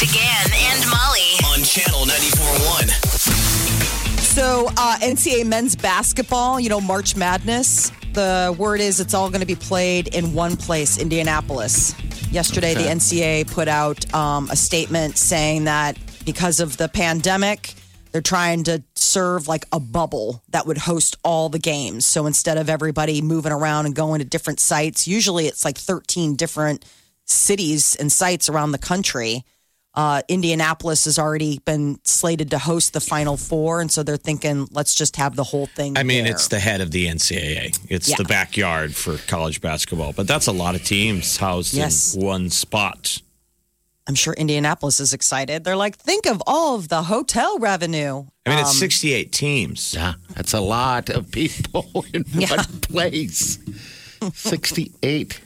Big Party DeGan and Molly. on channel 94.1. So, uh, NCAA men's basketball, you know, March Madness. The word is it's all going to be played in one place, Indianapolis. Yesterday, the NCAA put out um, a statement saying that because of the pandemic, they're trying to serve like a bubble that would host all the games. So instead of everybody moving around and going to different sites, usually it's like 13 different cities and sites around the country. Uh, Indianapolis has already been slated to host the Final Four, and so they're thinking, let's just have the whole thing. I mean, there. it's the head of the NCAA. It's Yeah. the backyard for college basketball, but that's a lot of teams housed Yes. in one spot. I'm sure Indianapolis is excited. They're like, think of all of the hotel revenue. I mean, Um, it's 68 teams. Yeah, that's a lot of people in Yeah. one place. 68.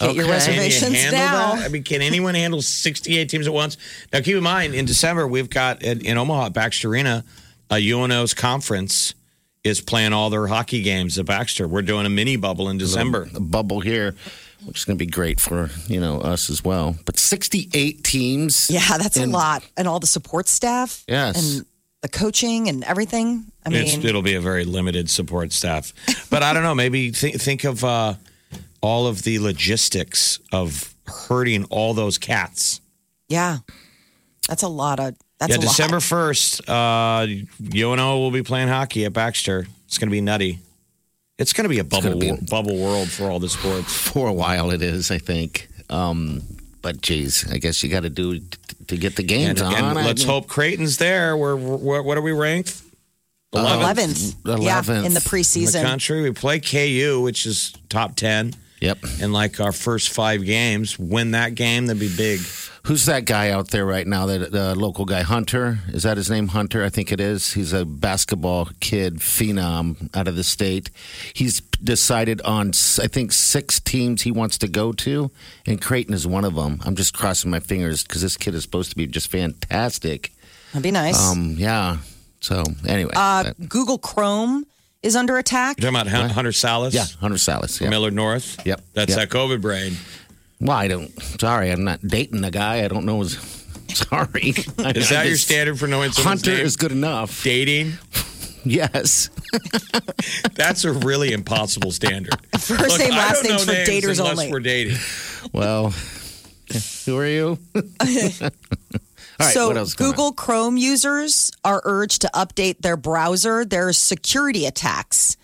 Get your Okay. reservations Can you now. that? I mean, can anyone handle 68 teams at once? Now, keep in mind, in December, we've got in, in Omaha at Baxter Arena, a UNO's conference is playing all their hockey games at Baxter. We're doing a mini bubble in December. A bubble here, which is going to be great for, you know, us as well. But 68 teams. Yeah, that's a lot. And all the support staff. Yes. And the coaching and everything. I mean, It's, it'll be a very limited support staff. But I don't know. Maybe think, think of uh, all of the logistics of herding all those cats. yeah, that's a lot of. That's yeah, a lot. December 1st, uh, UNO will be playing hockey at Baxter. It's going to be nutty. It's going to be a bubble, be- wor- bubble world for all the sports. For a while, it is, I think. Um, but geez, I guess you got to do t- to get the games And, on. and I let's mean, hope Creighton's there. We're, we're, what are we ranked? 11th. Yeah, 11th. in the in the preseason. country. We play KU, which is top 10. Yep. In like our first five games, win that game, that'd be big. Who's that guy out there right now? That uh, local guy, Hunter. Is that his name? Hunter, I think it is. He's a basketball kid, phenom out of the state. He's decided on, I think, six teams he wants to go to, and Creighton is one of them. I'm just crossing my fingers because this kid is supposed to be just fantastic. That'd be nice. Um, yeah. So anyway, uh, Google Chrome is under attack. You're talking about Hun- Hunter Sallis? yeah, Hunter Sallis. Yeah. Millard North? Yep. That's Yep. that COVID brain. Well, I don't. Sorry, I'm not dating the guy. I don't know his. Sorry. Is that your standard for knowing someone's Hunter name? is good enough. Dating? Yes. That's a really impossible standard. First name, I last don't names know for names daters unless only. we're dating. Well, who are you? Right, so what else? going on? Google Chrome users are urged to update their browser. There's security attacks.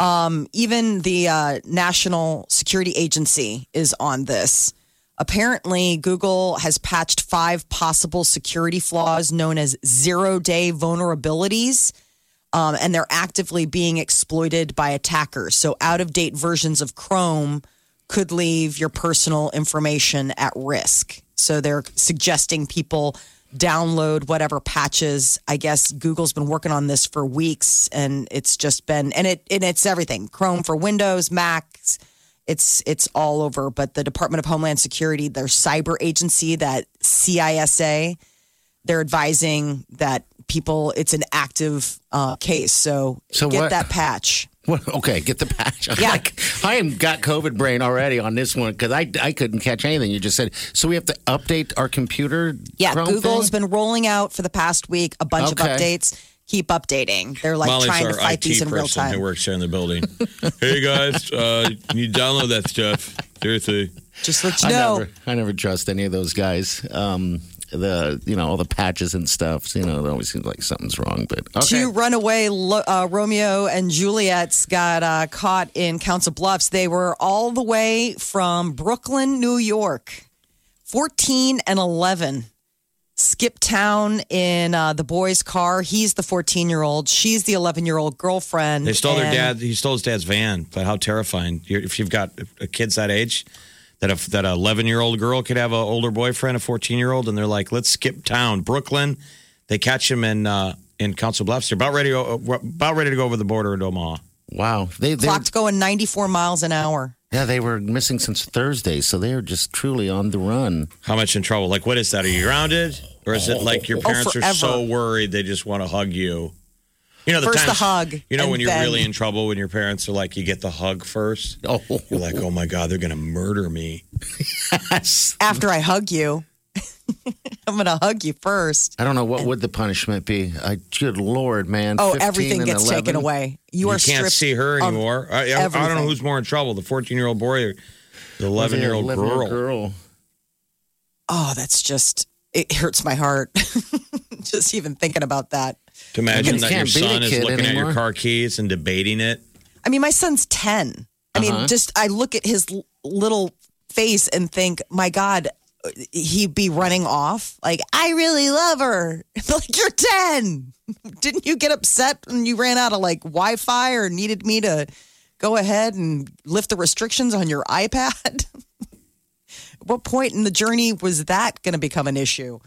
Um, even the uh, National Security Agency is on this. Apparently, Google has patched five possible security flaws known as zero day vulnerabilities. Um, and they're actively being exploited by attackers. So, out of date versions of Chrome could leave your personal information at risk. So, they're suggesting people download whatever patches. I guess Google's been working on this for weeks, and it's just been and it and it's everything Chrome for Windows, Macs. It's it's all over. But the Department of Homeland Security, their cyber agency, that CISA, they're advising that people it's an active uh, case. So, So get what- that patch. What, okay, get the patch. I'm Yeah. like, I am got COVID brain already on this one because I, I couldn't catch anything you just said. So we have to update our computer. Yeah, Chrome Google's thing? been rolling out for the past week a bunch Okay. of updates. Keep updating. They're like Molly's trying to fight IT these in real person who works here in the building. hey guys, uh, you download that stuff. Seriously. Just let you I know. never, I never trust any of those guys. Um, the you know all the patches and stuff. You know, it always seems like something's wrong. But okay. Two runaway uh, Romeo and Juliet's got uh, caught in Council Bluffs. They were all the way from Brooklyn, New York, 14 and 11. Skip town in uh, the boy's car. He's the 14 year old. She's the 11 year old girlfriend. They stole their dad. He stole his dad's van. But how terrifying! You're, if you've got uh, kids that age, that a that a 11 year old girl could have an older boyfriend, a 14 year old, and they're like, let's skip town, Brooklyn. They catch him in uh, in Council Bluffs. They're about ready to go, about ready to go over the border into Omaha. Wow. They, they Clocked going 94 miles an hour. yeah, they were missing since Thursday, so they are just truly on the run. How much in trouble? Like, what is that? Are you grounded, or is it like your Oh, parents are so worried they just want to hug you? You know, the First the hug, You know, when you're then- really in trouble, when your parents are like, you get the hug first. Oh, You're like, oh my god, they're gonna murder me. yes. After I hug you, I'm going to hug you first. I don't know what would the punishment be. I, good lord, man! Oh, everything gets 11? taken away. You, You are can't see her anymore. I, I, I don't know who's more in trouble: the 14 year old boy or the 11 year old 11-year-old girl. girl. Oh, that's just, it hurts my heart. just even thinking about that. To imagine that your can't beat a son is kid looking at anymore. your car keys and debating it. I mean, my son's 10. I Uh-huh. mean, just I look at his l- little face and think, my God, he'd be running off. Like, I really love her. like, you're 10. Didn't you get upset when you ran out of like Wi Fi or needed me to go ahead and lift the restrictions on your iPad? what point in the journey was that going to become an issue?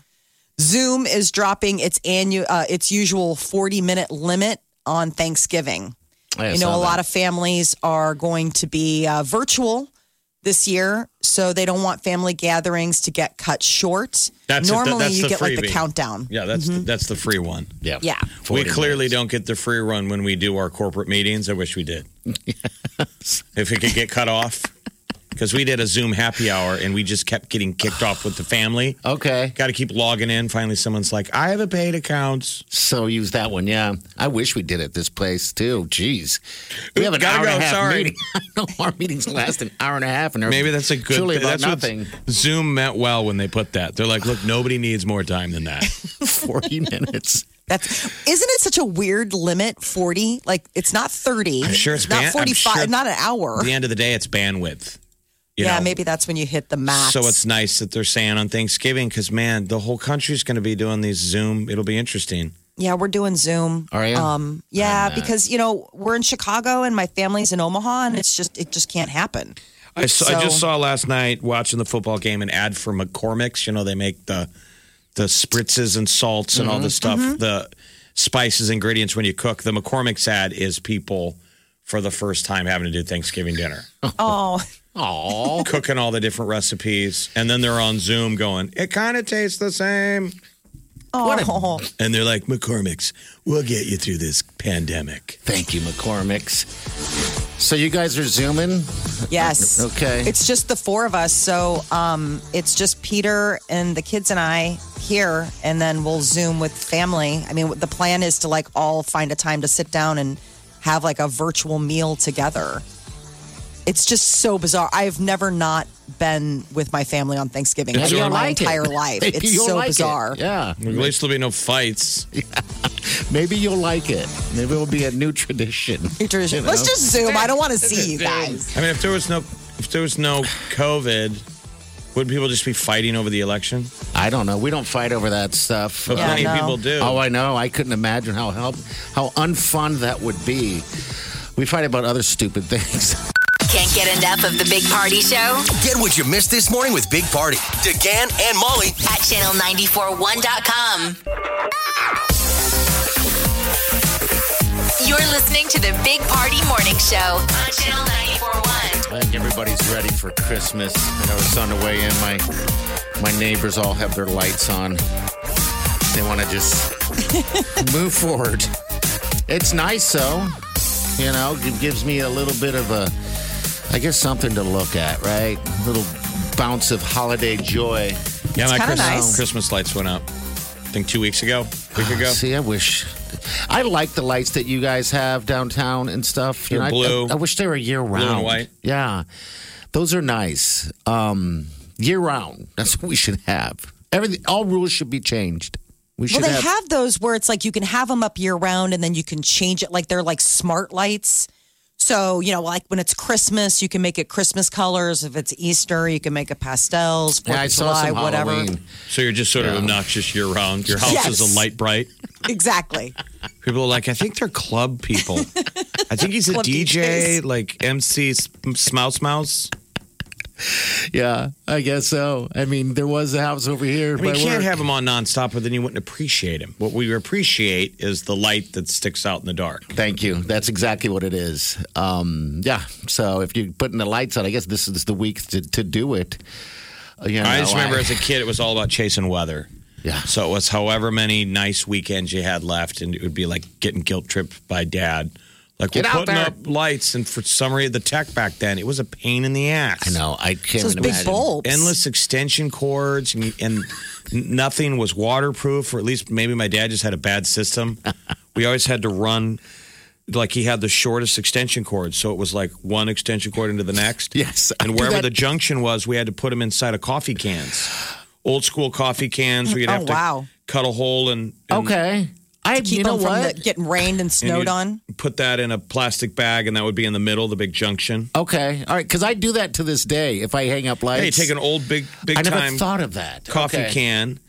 Zoom is dropping its annual, uh, its usual 40 minute limit on Thanksgiving. I You know, saw a lot of families are going to be uh, virtual this year, so they don't want family gatherings to get cut short. That's it. That- Normally, that's you the get like the countdown. Yeah, that's that's the free one. Yeah, Yeah. We clearly minutes. don't get the free run when we do our corporate meetings. I wish we did. If it could get cut off, because we did a Zoom happy hour and we just kept getting kicked off with the family. Okay, Got to keep logging in. Finally, someone's like, "I have a paid account." so use that one. Yeah, I wish we did it this place too. Jeez, we have an Gotta hour go, and a half sorry. meeting. I know our meetings last an hour and a half, and they're Maybe that's a good. truly thing. about That's what nothing. Zoom meant well when they put that. They're like, "Look, nobody needs more time than that." Forty minutes. That's isn't it such a weird limit? Forty, like it's not thirty. I'm sure it's not ban- I'm forty-five. sure- not an hour. At the end of the day, it's bandwidth. You yeah, know? maybe that's when you hit the max. So it's nice that they're saying on Thanksgiving because man, the whole country's going to be doing these Zoom. It'll be interesting. Yeah, we're doing Zoom. Are you? Um, yeah, because you know we're in Chicago and my family's in Omaha, and it's just it just can't happen. I, saw, I just saw last night watching the football game an ad for McCormick's. You know they make the the spritzes and salts and all the stuff, the spices, ingredients when you cook. The McCormick's ad is people for the first time having to do Thanksgiving dinner, Oh, Oh, cooking all the different recipes, and then they're on Zoom going, "It kind of tastes the same." oh, And they're like, McCormick's, we'll get you through this pandemic. thank you, McCormick's. So you guys are zooming. yes. Okay. It's just the four of us, so um, it's just Peter and the kids and I here, and then we'll Zoom with family. I mean, the plan is to like all find a time to sit down and have like a virtual meal together. It's just so bizarre. I've never not been with my family on Thanksgiving Maybe like, you'll in my like it. entire life. Maybe It's you'll so like it. bizarre. Yeah, At least there'll be no fights. maybe you'll like it. Maybe it'll be a new tradition. New tradition. You know? Let's just Zoom. I don't want to see you guys. I mean, if there was no, if there was no COVID, would people just be fighting over the election? I don't know. We don't fight over that stuff. But Yeah, plenty of no. people do. Oh, I know. I couldn't imagine how how how unfun that would be. We fight about other stupid things. Can't get enough of the Big Party Show Get what you missed this morning with Big Party, DeGan and Molly at channel941.com. You're listening to the Big Party Morning Show on channel 941. I think everybody's ready for Christmas. I know it's on the way in. My my neighbors all have their lights on. They want to just move forward. It's nice, though. You know, it gives me a little bit of a, I guess, something to look at, right? A little bounce of holiday joy. Yeah, my Christmas, nice. Christmas lights went up. I think two weeks ago, week ago. See, I wish. I like the lights that you guys have downtown and stuff. You know, I- blue. I, I wish they were year round. and white. Yeah, those are nice. Um, year round. That's what we should have. Everything. All rules should be changed. We Well, they have. have those where it's like you can have them up year round and then you can change it. Like they're like smart lights. So, you know, like when it's Christmas, you can make it Christmas colors. If it's Easter, you can make it pastels, Fourth yeah, I of saw July, some whatever. Halloween. So you're just sort of obnoxious year round. Your house is a light bright. Exactly. People are like, I think they're club people. I think he's a Club DJ, DJs. like MC S- Smouse Mouse. Yeah, I guess so. I mean, there was a house over here. I mean, you can't work. have him on nonstop, but then you wouldn't appreciate him. What we appreciate is the light that sticks out in the dark. Thank you. That's exactly what it is. Um, yeah. So if you're putting the lights on, I guess this is the week to, to do it. You know, I just remember I- as a kid, it was all about chasing weather. Yeah. So it was however many nice weekends you had left, and it would be like getting guilt tripped by dad. Like Get we're out putting there. up lights, and for some reason, the tech back then, it was a pain in the ass. I know. I can't Those even big imagine. bulbs. endless extension cords and, and nothing was waterproof or at least maybe my dad just had a bad system we always had to run like he had the shortest extension cord so it was like one extension cord into the next Yes, I and do wherever that. the junction was we had to put them inside of coffee cans old school coffee cans we'd Oh, have to wow. cut a hole and, and Okay. I Keep you know them from what? the, getting rained and and snowed you'd on. put that in a plastic bag and that would be in the middle the big junction okay. All right. Because I do that to this day. If I hang up lights, hey take an old big big I never time thought of that. coffee Okay. can,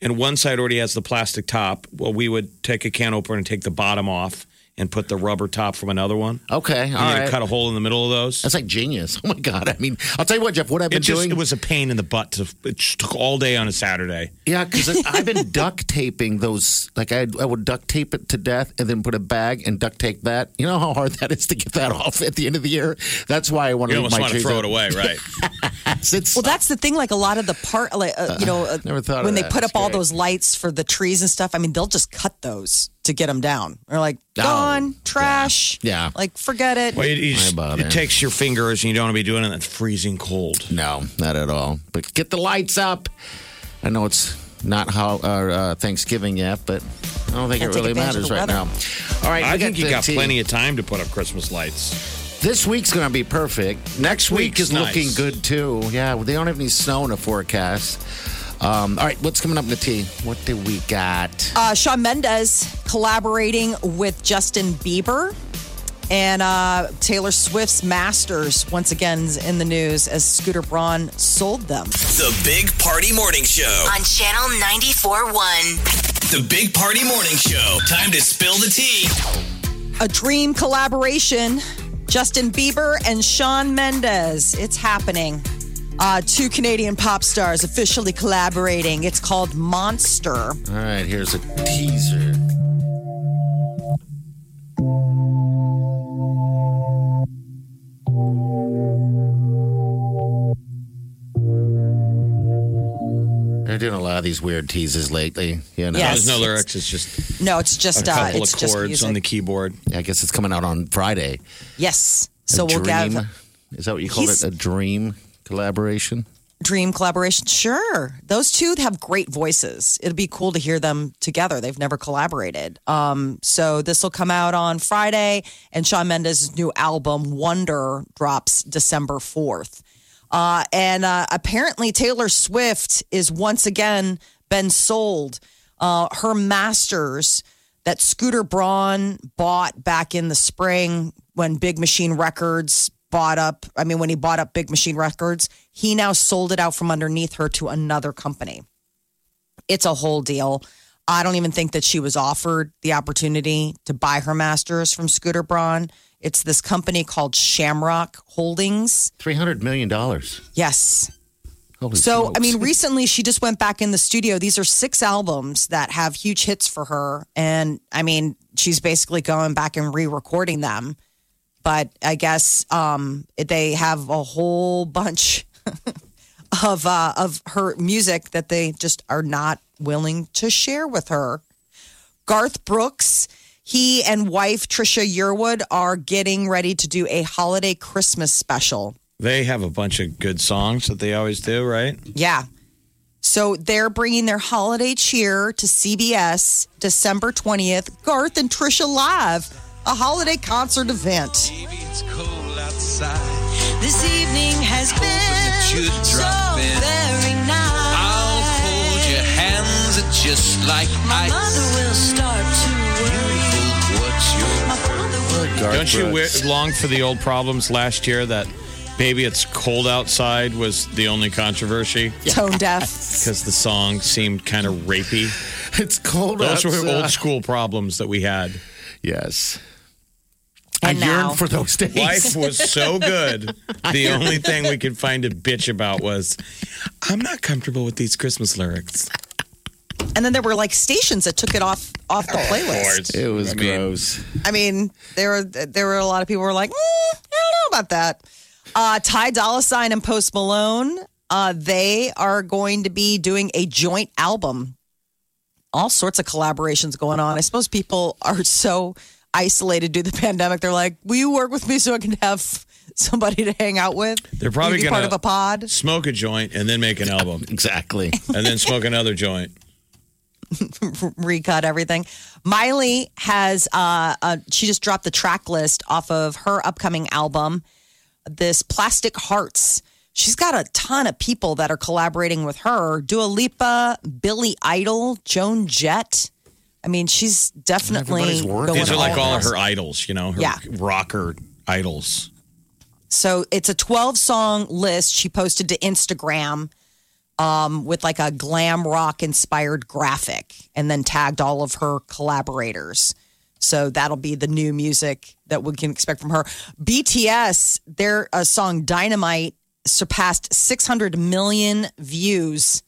and one side already has the plastic top. Well, we would take a can opener and take the bottom off and put the rubber top from another one. Okay. And All you right. cut a hole in the middle of those. That's like genius. Oh my god! I mean, I'll tell you what, Jeff. What I've been It just doing, it was a pain in the butt. To, it just took all day on a Saturday. yeah, because I've been duct taping those. Like I, I would duct tape it to death, and then put a bag and duct tape that. You know how hard that is to get that off at the end of the year. That's why I want to leave almost want to throw up. it away, right? It's, Well, that's the thing. Like a lot of the part, like uh, you know, uh, never thought of when they that. put up That's all those lights for the trees and stuff. I mean, they'll just cut those to get them down. They're like Oh, gone, trash. Yeah. like forget it. well, you, you just- bother? it takes your fingers, and you don't want to be doing it in freezing cold. no, not at all. But get the lights up. I know it's not how uh, uh, Thanksgiving yet, but I don't think Can't it really matters right now. All right, I think you got tea. plenty of time to put up Christmas lights. This week's going to be perfect. Next week week's is looking good too. Yeah, they don't have any snow in the forecast. Um, all right, what's coming up in the tea? What do we got? Uh, Shawn Mendes collaborating with Justin Bieber. And uh, Taylor Swift's Masters once again in the news as Scooter Braun sold them. The Big Party Morning Show. On Channel 94.1. The Big Party Morning Show. Time to spill the tea. A dream collaboration Justin Bieber and Shawn Mendes. It's happening. Uh, two Canadian pop stars officially collaborating. It's called Monster. All right, here's a teaser. They're doing a lot of these weird teases lately. You know, Yes. There's no lyrics. It's just No, it's a just uh, couple it's of just chords music. on the keyboard. I guess it's coming out on Friday. yes. A So we'll dream. get Is that what you called He's- it? A dream collaboration? dream collaboration. Sure, those two have great voices. It'd be cool to hear them together. They've never collaborated. Um, so this will come out on Friday, and Shawn Mendes' new album Wonder drops December fourth. Uh, and uh, apparently Taylor Swift is once again been sold. Uh, her masters that Scooter Braun bought back in the spring when Big Machine Records bought up. I mean, when he bought up Big Machine Records, he now sold it out from underneath her to another company. It's a whole deal. I don't even think that she was offered the opportunity to buy her masters from Scooter Braun. It's this company called Shamrock Holdings. $300 million. Yes. Holy So, smokes. I mean, recently she just went back in the studio. These are six albums that have huge hits for her. And I mean, she's basically going back and re recording them. But I guess um, they have a whole bunch of, uh, of her music that they just are not willing to share with her. Garth Brooks, he and wife Trisha Yearwood are getting ready to do a holiday Christmas special. They have a bunch of good songs that they always do, right? Yeah. So they're bringing their holiday cheer to CBS December 20th. Garth and Trisha Live, a holiday concert event. Maybe it's cold outside. This evening has Hoping been so drop in. very I'll hold your hands just like My ice. mother will start to worry. What's your My father will Garth Don't you Brooks. wi- long for the old problems last year that Baby It's Cold Outside was the only controversy? Tone deaf. Because the song seemed kind of rapey. It's cold Those were old school problems that we had. Yes. I And now- yearn for those days. Life was so good. The only thing we could find a bitch about was, I'm not comfortable with these Christmas lyrics. And then there were like stations that took it off off the playlist. It was I mean, gross. I mean, there were there were a lot of people who were like, "Mm, I don't know about that. Uh, Ty Dolla Sign and Post Malone, uh, they are going to be doing a joint album. All sorts of collaborations going on. I suppose people are so isolated due to the pandemic. They're like, "Will you work with me so I can have somebody to hang out with?" They're probably Will you be gonna part of a pod. Smoke a joint and then make an album, Exactly. and then smoke another joint. recut everything. Miley has uh, uh she just dropped the track list off of her upcoming album, this Plastic Hearts. She's got a ton of people that are collaborating with her. Dua Lipa, Billy Idol, Joan Jett. I mean, she's definitely going These are like all of her idols, you know, her Yeah. rocker idols. So it's a 12 song list she posted to Instagram um, with like a glam rock inspired graphic and then tagged all of her collaborators. So that'll be the new music that we can expect from her. BTS, their uh, song Dynamite surpassed 600 million views.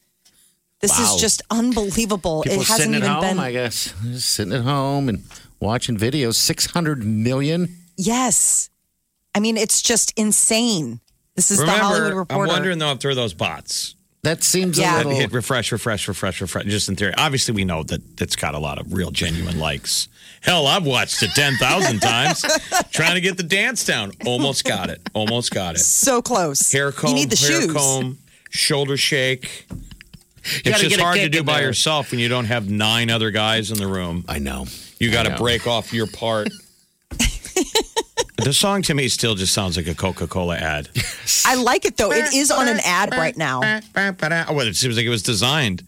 This Wow. is just unbelievable. People it hasn't sitting at even home, been. I guess. Just sitting at home and watching videos. 600 million? yes. I mean, it's just insane. This is the Hollywood Remember, I'm wondering though if they're those bots. That seems Yeah. a that little. hit refresh, refresh, refresh, refresh. Just in theory. Obviously, we know that it's got a lot of real, genuine likes. Hell, I've watched it 10,000 times trying to get the dance down. Almost got it. Almost got it. so close. Hair comb, you need the hair shoes. comb, shoulder shake. It's just get hard to do by there. yourself when you don't have nine other guys in the room. I know. You got to break off your part. the song to me still just sounds like a Coca Cola ad. I like it though. It is on an ad right now. Well, it seems like it was designed.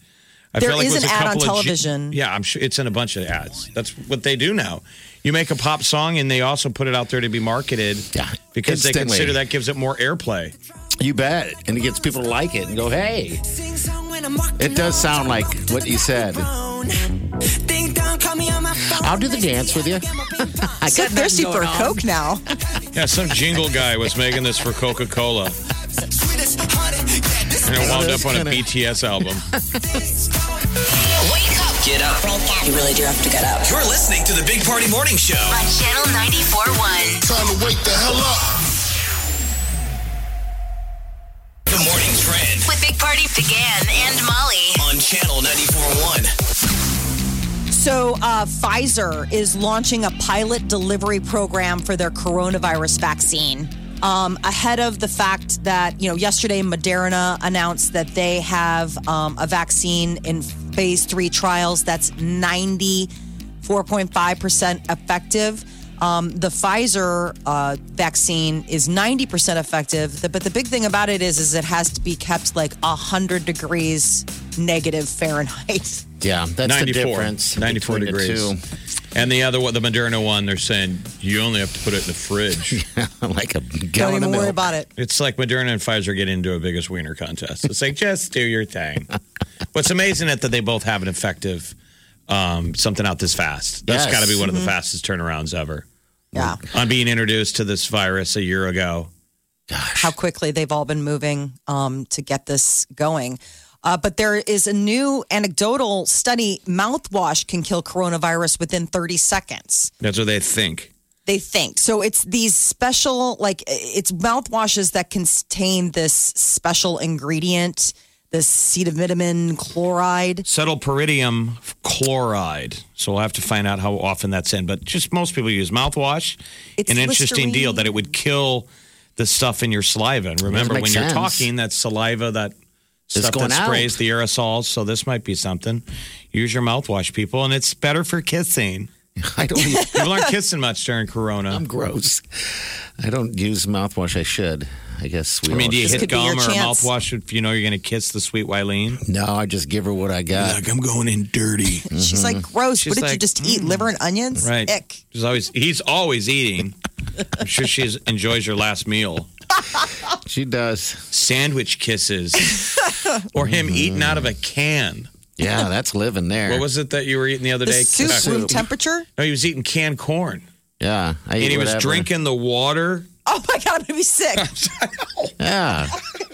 I There feel like is it was an a ad on couple of G- television. yeah, I'm sure it's in a bunch of ads. That's what they do now. You make a pop song and they also put it out there to be marketed. Yeah, because they consider that gives it more airplay. You bet. And it gets people to like it and go, hey. It does sound like what you said. I'll do the dance with you. I So got thirsty nothing for a. Coke now. Yeah, some jingle guy was making this for Coca Cola. And it wound up on a BTS album. Wake up Get up. You really do have to get up. You're listening to the Big Party Morning Show. on Channel 94.1. Time to wake the hell up. The morning trend With Big Party DeGan and Molly. on Channel 94.1. So, uh, Pfizer is launching a pilot delivery program for their coronavirus vaccine. Um, ahead of the fact that, you know, yesterday Moderna announced that they have um, a vaccine in phase three trials that's 94.5% effective. Um, the Pfizer uh, vaccine is 90% effective, but the big thing about it is, is it has to be kept like 100 degrees negative Fahrenheit. Yeah, that's 94. the difference. 94 between the degrees. And the other one, the Moderna one, they're saying you only have to put it in the fridge. two. like a gallon Don't even of worry milk. about it. It's like Moderna and Pfizer get into a biggest wiener contest. It's like just do your thing. What's amazing is that they both have an effective um, something out this fast. That's Yes. got to be one of the fastest turnarounds ever. Yeah. On being introduced to this virus a year ago. how quickly they've all been moving um, to get this going. Uh, but there is a new anecdotal study mouthwash can kill coronavirus within 30 seconds. That's what they think. They think. So it's these special, like, it's mouthwashes that contain this special ingredient, this cetivitamin chloride. Cetylpyridinium chloride. So we'll have to find out how often that's in. But just most people use mouthwash. It's An interesting Listerine. deal that it would kill the stuff in your saliva. And remember, make when you're sense. talking, that saliva, that It's stuff going that out. sprays the aerosols. So this might be something. Use your mouthwash, people. And it's better for kissing. I don't even, People aren't kissing much during Corona. I'm gross. I don't use mouthwash. I should. I guess we I mean, do you hit could gum or a chance. mouthwash if you know you're going to kiss the sweet Wileen? No, I just give her what I got. Like I'm going in dirty. She's like, mm-hmm. gross. She's what did you like, just eat? Mm. Liver and onions? Right. Ick. She's always he's always eating. I'm sure she enjoys your last meal. She does. Sandwich kisses. or him mm-hmm. eating out of a can. Yeah, that's living there. What was it that you were eating the other The day? soup Uh, room temperature? No, he was eating canned corn. Yeah. I eat and he was drinking the water. Oh my god, I'm gonna be sick. Yeah.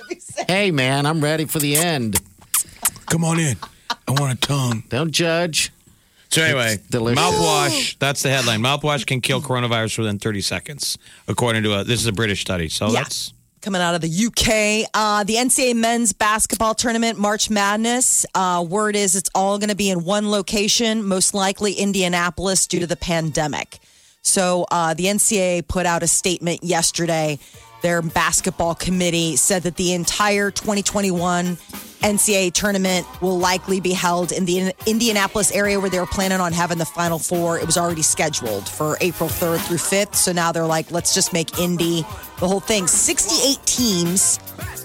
hey, man, I'm ready for the end. Come on in. I want a tongue. Don't judge. So anyway, mouthwash. That's the headline. Mouthwash can kill coronavirus within 30 seconds, according to a. This is a British study. So Yeah. that's Coming out of the UK, uh, the NCAA men's basketball tournament, March Madness. Uh, word is it's all going to be in one location, most likely Indianapolis, due to the pandemic. So uh, the NCAA put out a statement yesterday. Their basketball committee said that the entire 2021 NCAA tournament will likely be held in the Indianapolis area where they were planning on having the Final Four. It was already scheduled for April 3rd through 5th. So now they're like, let's just make Indy the whole thing. 68 teams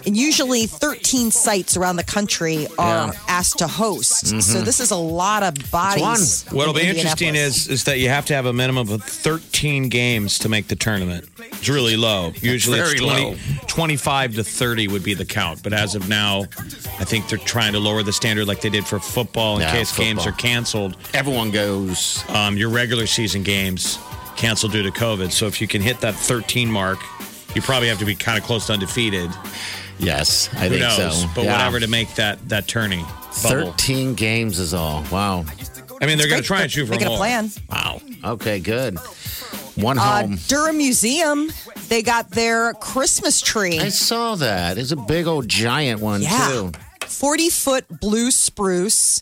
and usually 13 sites around the country are Yeah. asked to host. So this is a lot of bodies. What'll in be interesting is is that you have to have a minimum of 13 games to make the tournament. It's really low. Usually it's very 20, 25 to 30 would be the count. But as of now, I think they're trying to lower the standard like they did for football in Yeah, case games are canceled. Everyone goes. Um, your regular season games canceled due to COVID. So if you can hit that 13 mark, you probably have to be kind of close to undefeated. Yes, I Who think knows? so. But Yeah. whatever to make that that tourney bubble. 13 games is all. Wow. I mean, they're going to try and shoot for Making more. a plan. Wow. Okay, good. One Uh, home. Durham Museum, they got their Christmas tree. I saw that. It's a big old giant one, Yeah. too. 40 foot blue spruce.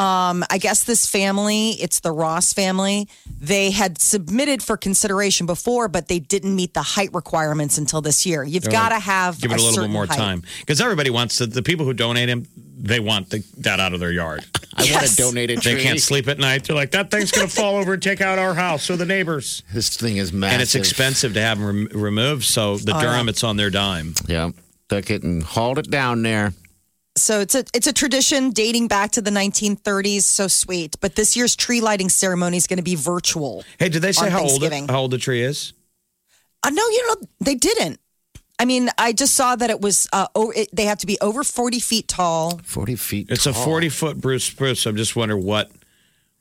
Um, I guess this family, it's the Ross family, they had submitted for consideration before, but they didn't meet the height requirements until this year. You've got to have give it a, little bit certain more height. time because everybody wants to, the people who donate them. They want the, that out of their yard. I want Yes. to donate a tree. They can't sleep at night. They're like, that thing's going to fall over and take out our house or the neighbors. This thing is massive. And it's expensive to have them rem- removed. So the Oh, Durham, it's on their dime. Yeah. Took it and hauled it down there. So it's a it's a tradition dating back to the 1930s. So sweet. But this year's tree lighting ceremony is going to be virtual. Hey, did they say how old, it, Thanksgiving. how old the tree is? Uh, no, you know they didn't. I mean, I just saw that it was. Uh, oh, it, they have to be over 40 feet tall. 40 feet It's a 40 foot Bruce spruce. I'm just wondering what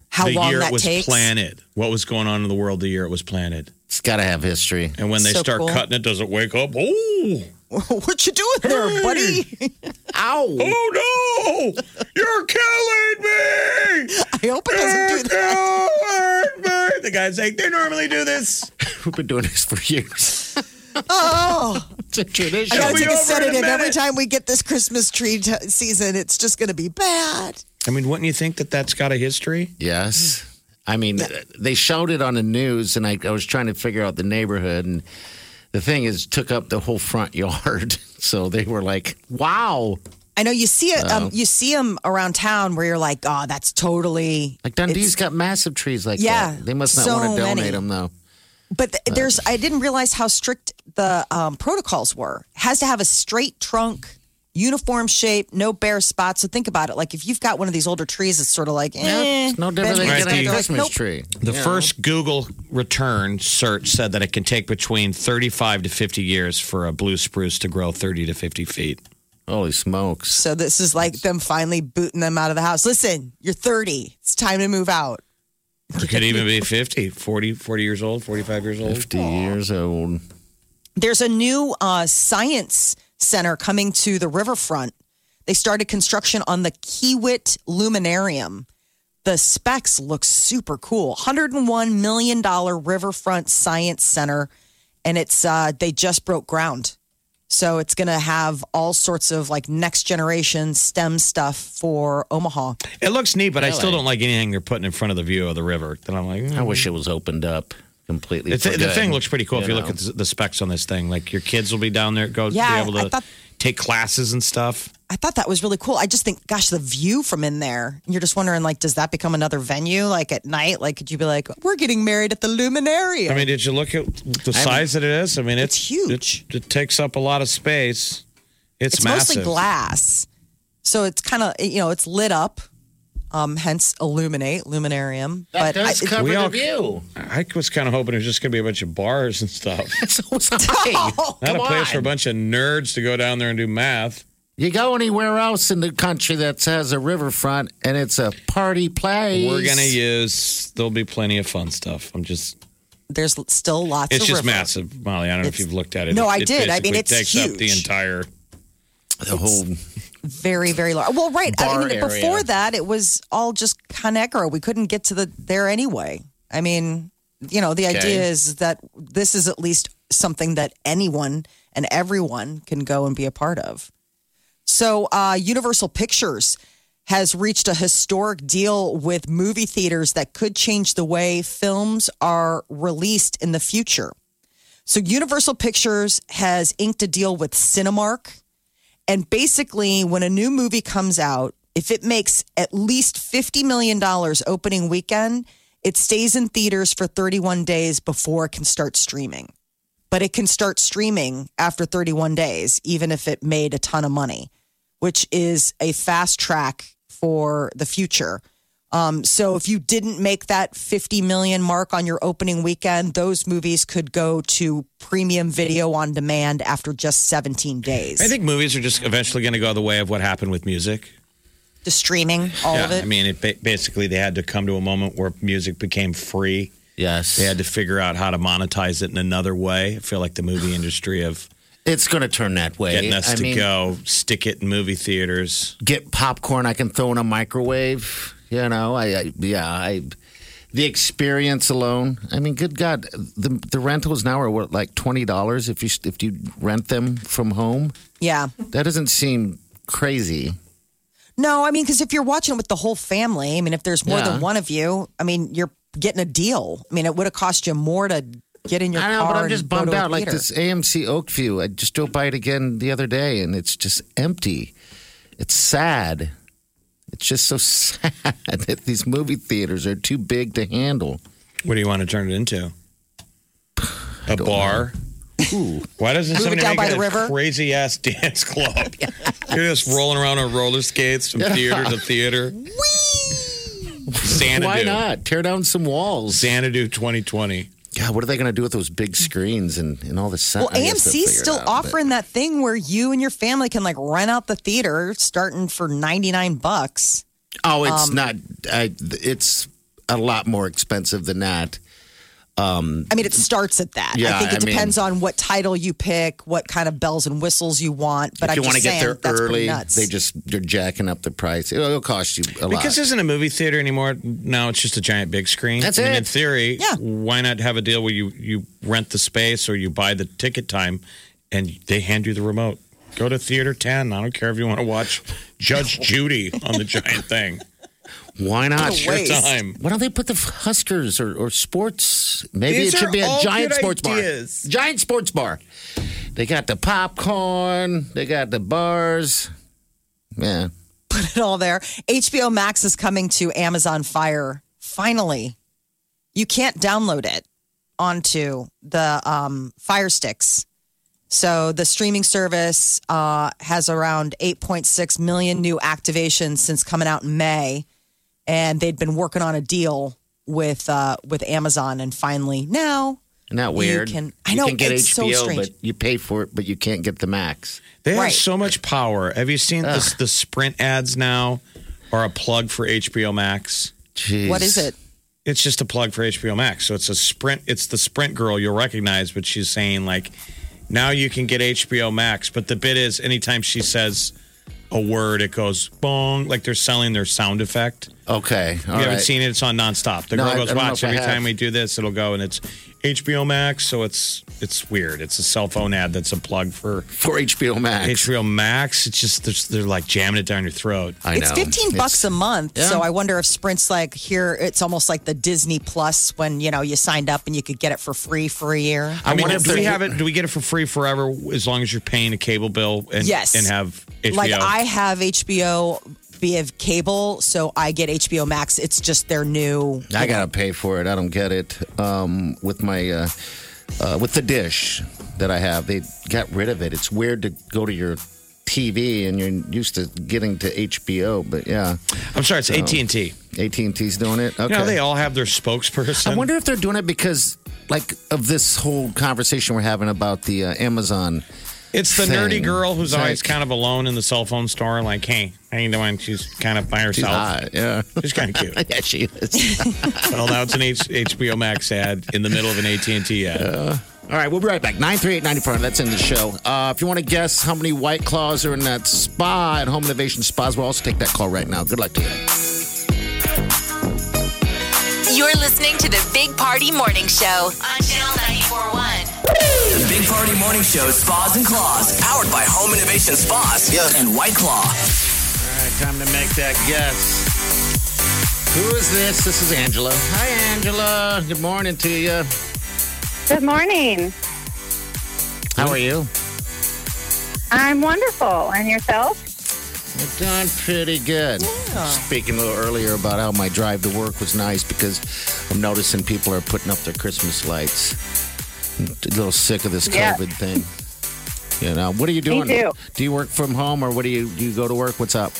How the long year that it was takes? planted. What was going on in the world the year it was planted. It's got to have history. And when they So start cool. cutting it, does it wake up? Oh, what you doing there, buddy? Ow. oh no! You're killing me! I hope it doesn't do You're that. killing me! The guy's like, they normally do this. We've been doing this for years. Oh, It's a tradition. I gotta be take a over a sedative. Every time we get this Christmas tree t- season, it's just going to be bad. I mean, wouldn't you think that that's got a history? Yes. I mean, they showed it on the news, and I, I was trying to figure out the neighborhood. And the thing is, took up the whole front yard. So they were like, wow. I know you see it. Um, you see them around town where you're like, oh, that's totally Like Dundee's got massive trees like Yeah, that. They must not so want to donate many. them, though. But th- there's, I didn't realize how strict the um, protocols were. Has to have a straight trunk, uniform shape, no bare spots. So think about it. Like if you've got one of these older trees, it's sort of like, eh, It's no different than getting a the- Christmas Nope. tree. The Yeah. first Google return search said that it can take between 35 to 50 years for a blue spruce to grow 30 to 50 feet. Holy smokes. So this is like them finally booting them out of the house. Listen, you're 30. It's time to move out. It could even be 50, 40, 40 years old, 45 years old. 50 years old. There's a new uh, science center coming to the riverfront. They started construction on the Kiewit Luminarium. The specs look super cool. $101 million riverfront science center. And it's uh, they just broke ground. So it's going to have all sorts of like next generation STEM stuff for Omaha. It looks neat, but I still don't like anything they're putting in front of the view of the river. Then I'm like, I wish it was opened up completely. the, the good, thing looks pretty cool if you know. look at the, the specs on this thing. Like your kids will be down there, go Yeah, be able to thought- take classes and stuff. I thought that was really cool. I just think, gosh, the view from in there. You're just wondering, like, does that become another venue? Like at night, like, could you be like, we're getting married at the Luminarium? I mean, did you look at the size that it is? I mean, it's, It's huge. It, it takes up a lot of space. It's, it's massive. mostly glass, so it's kind of you know it's lit up. Um, hence illuminate luminarium. That but I, does it- cover we the all- view. I was kind of hoping it was just going to be a bunch of bars and stuff. So was I. Not a Come place for a bunch of nerds to go down there and do math. You go anywhere else in the country that has a riverfront and it's a party place. We're going to use, there'll be plenty of fun stuff. I'm just, there's still lots. It's of just river. massive, Molly. I don't know if you've looked at it. No, It- I did. I mean, basically it's takes up the entire. The whole very very large. Well, right. I mean, area. before that, it was all just ConAgra. We couldn't get to the there anyway. I mean, you know, the Okay. idea is that this is at least something that anyone and everyone can go and be a part of. So, uh, Universal Pictures has reached a historic deal with movie theaters that could change the way films are released in the future. So, Universal Pictures has inked a deal with Cinemark. And basically, when a new movie comes out, if it makes at least $50 million opening weekend, it stays in theaters for 31 days before it can start streaming. But it can start streaming after 31 days, even if it made a ton of money, which is a fast track for the future. Um, so if you didn't make that 50 million mark on your opening weekend, those movies could go to premium video on demand after just 17 days. I think movies are just eventually going to go the way of what happened with music. the streaming, all yeah, of it. I mean, it ba- basically they had to come to a moment where music became free. yes, They had to figure out how to monetize it in another way. I feel like the movie industry of it's going to turn that way. getting us I to mean, go stick it in movie theaters. get popcorn I can throw in a microwave. You know, I, I yeah, I the experience alone. I mean, good God, the the rentals now are what like twenty dollars if you if you rent them from home. yeah. That doesn't seem crazy. No, I mean, because if you're watching it with the whole family, I mean, if there's more Yeah. than one of you, I mean, you're getting a deal. I mean, it would have cost you more to get in your I know, car. but I'm just bummed out. Like this AMC Oakview, I just drove by it again the other day, and it's just empty. It's sad. It's just so sad that these movie theaters are too big to handle. What do you want to turn it into? A bar? Ooh. Why doesn't Move it somebody down make by it the a river? crazy ass dance club? You're just rolling around on roller skates from theater to theater. Xanadu. Why not tear down some walls? Xanadu 2020. God, what are they going to do with those big screens and, and all the sound? well, AMC's still out, but- offering that thing where you and your family can like rent out the theater starting for 99 bucks. Oh, Um, it's not. I, it's a lot more expensive than that. Um, I mean, it starts at that. Yeah, I think it I mean- depends on what title you pick, what kind of bells and whistles you want. But if I'm you want just to get saying, there that's pretty early, nuts. they just they're jacking up the price. It'll, it'll cost you a lot. Because this isn't a movie theater anymore. Now it's just a giant big screen. That's I mean, it. in theory, Yeah. why not have a deal where you, you rent the space or you buy the ticket time and they hand you the remote? Go to Theater 10. I don't care if you want to watch Judge Judy on the giant thing. Why not? It's your time. Why don't they put the Huskers or, or sports? Maybe These it should be a giant sports ideas. bar. Giant sports bar. They got the popcorn. They got the bars. Yeah. put it all there. HBO Max is coming to Amazon Fire. Finally, you can't download it onto the um, Fire Sticks. So the streaming service uh, has around 8.6 million new activations since coming out in May, and they'd been working on a deal with uh, with Amazon, and finally now Isn't that You weird? can- I You know, can get it's so HBO, strange. but you pay for it, but you can't get the max. They have Right. so much power. Have you seen this, the Sprint ads now are a plug for HBO Max? Jeez. what is it? It's just a plug for HBO Max. So it's a Sprint. It's the Sprint girl you'll recognize, but she's saying like, now you can get HBO Max. But the bit is, anytime she says a word, it goes bong. Like they're selling their sound effect. Okay. you haven't right. seen it? It's on nonstop. The No, girl I- goes, I don't know watch. if I Every time we do this, it'll go and it's HBO Max. So it's it's weird. It's a cell phone ad that's a plug for For HBO Max. HBO Max. It's just they're, they're like jamming it down your throat. I It's know. 15 bucks a month. Yeah. So I wonder if Sprint's like here, it's almost like the Disney Plus when, you know, you signed up and you could get it for free for a year. I, mean, wonder if do we have it? Do we get it for free forever as long as you're paying a cable bill and Yes. and have HBO? Like I have HBO via cable, so I get HBO Max. It's just their new. I gotta pay for it. I don't get it. Um, with my uh, uh, with the dish that I have, they got rid of it. It's weird to go to your TV and you're used to getting to HBO, but yeah, I'm sorry, it's AT and T. AT and T's doing it. Okay, You know, they all have their spokesperson. I wonder if they're doing it because, like, of this whole conversation we're having about the uh, Amazon It's the nerdy girl who's It's always like- kind of alone in the cell phone store. Like, hey, I how you doing? She's kind of by She's herself. hot, yeah. She's kind of cute. yeah, she is. well, now it's an H- HBO Max ad in the middle of an AT and T ad. All right, we'll be right back. 938-9400, that's in the show. Uh, if you want to guess how many White Claws are in that spa at Home Innovation Spas, we'll also take that call right now. Good luck to you. You're listening to the Big Party Morning Show on Channel 941. The Big Party Morning Show, Spas and Claws, powered by Home Innovation Spas and White Claw. All right, time to make that guess. Who is this? This is Angela. Hi, Angela. Good morning to you. Good morning. How are you? I'm wonderful. And yourself? We're doing pretty good. Speaking a little earlier about how my drive to work was nice because I'm noticing people are putting up their Christmas lights. I'm a little sick of this Yeah. COVID thing. You know, what are you doing? too. Do you work from home or what do you do you go to work? What's up?